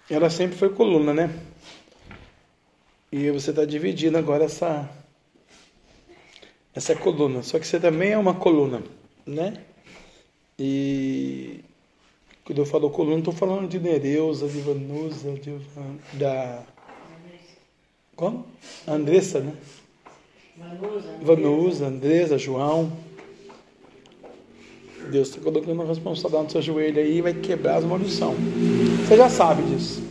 ela sempre foi coluna, né? E você está dividindo agora essa essa coluna. Só que você também é uma coluna, né? E quando eu falo coluna, estou falando de Nereuza, de Vanusa, de, da. Como? Andressa, né? Vanusa. Andresa, João. Deus está colocando uma responsabilidade no seu joelho aí e vai quebrar as maldições. Você já sabe disso.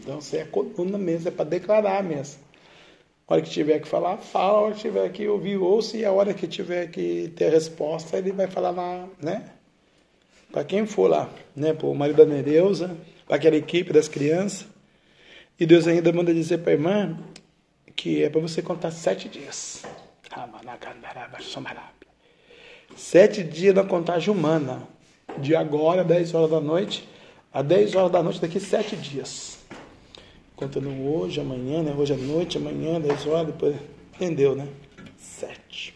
Então você é coluna mesmo, é para declarar mesmo. A hora que tiver que falar, fala. A hora que tiver que ouvir, ouça. E a hora que tiver que ter a resposta, ele vai falar lá, né? Para quem for lá, né? Para o marido da Nereusa, para aquela equipe das crianças. E Deus ainda manda dizer para a irmã que é para você contar sete dias. Sete dias na contagem humana. De agora, 10 horas da noite, a 10 horas da noite, daqui sete dias. Contando hoje, amanhã, né? Hoje à noite, amanhã, 10 horas, depois. Entendeu, né? Sete.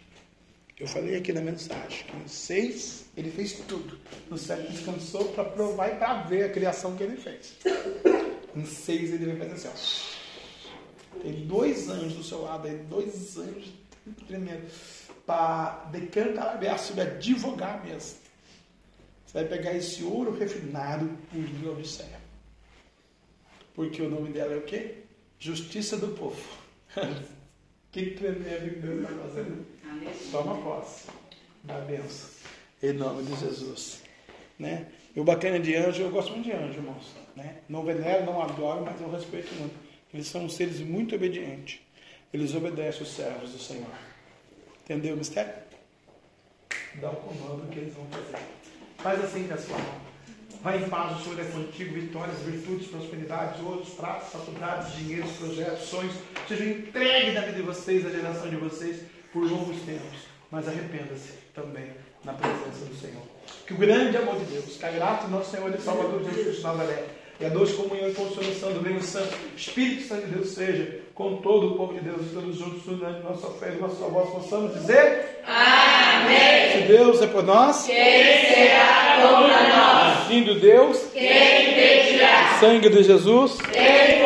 Eu falei aqui na mensagem que no seis ele fez tudo. No sete descansou para provar e para ver a criação que ele fez. Em seis ele vai fazer assim, ó. Tem dois anjos do seu lado aí, dois anjos tremendo. Para decantar sobre advogar mesmo. Você vai pegar esse ouro refinado por de Odisseia. Porque o nome dela é o quê? Justiça do povo. [LAUGHS] que tremendo que Deus está fazendo. Toma posse da benção. Em nome de Jesus. Né? E o bacana de anjo, eu gosto muito de anjo, irmãos. Né? Não venero, não adoro, mas eu respeito muito. Eles são seres muito obedientes. Eles obedecem os servos do Senhor. Entendeu o mistério? Dá o comando que eles vão fazer. Faz assim, pessoal. Vai em paz, o Senhor é contigo, vitórias, virtudes, prosperidades, ouros, pratos, faculdades, dinheiros, projetos, sonhos, sejam entregues na vida de vocês, na geração de vocês, por longos tempos. Mas arrependa-se também na presença do Senhor. Que o grande amor de Deus, que a graça do nosso Senhor e Salvador Jesus Cristo Nazaré, e a doce comunhão e consolação do Reino Santo, Espírito Santo de Deus seja com todo o povo de Deus, todos juntos, unânime, nossa fé e nossa voz, possamos dizer Amém. Se Deus é por nós, Quem será contra nós? agindo Deus, Quem impedirá? sangue de Jesus, Quem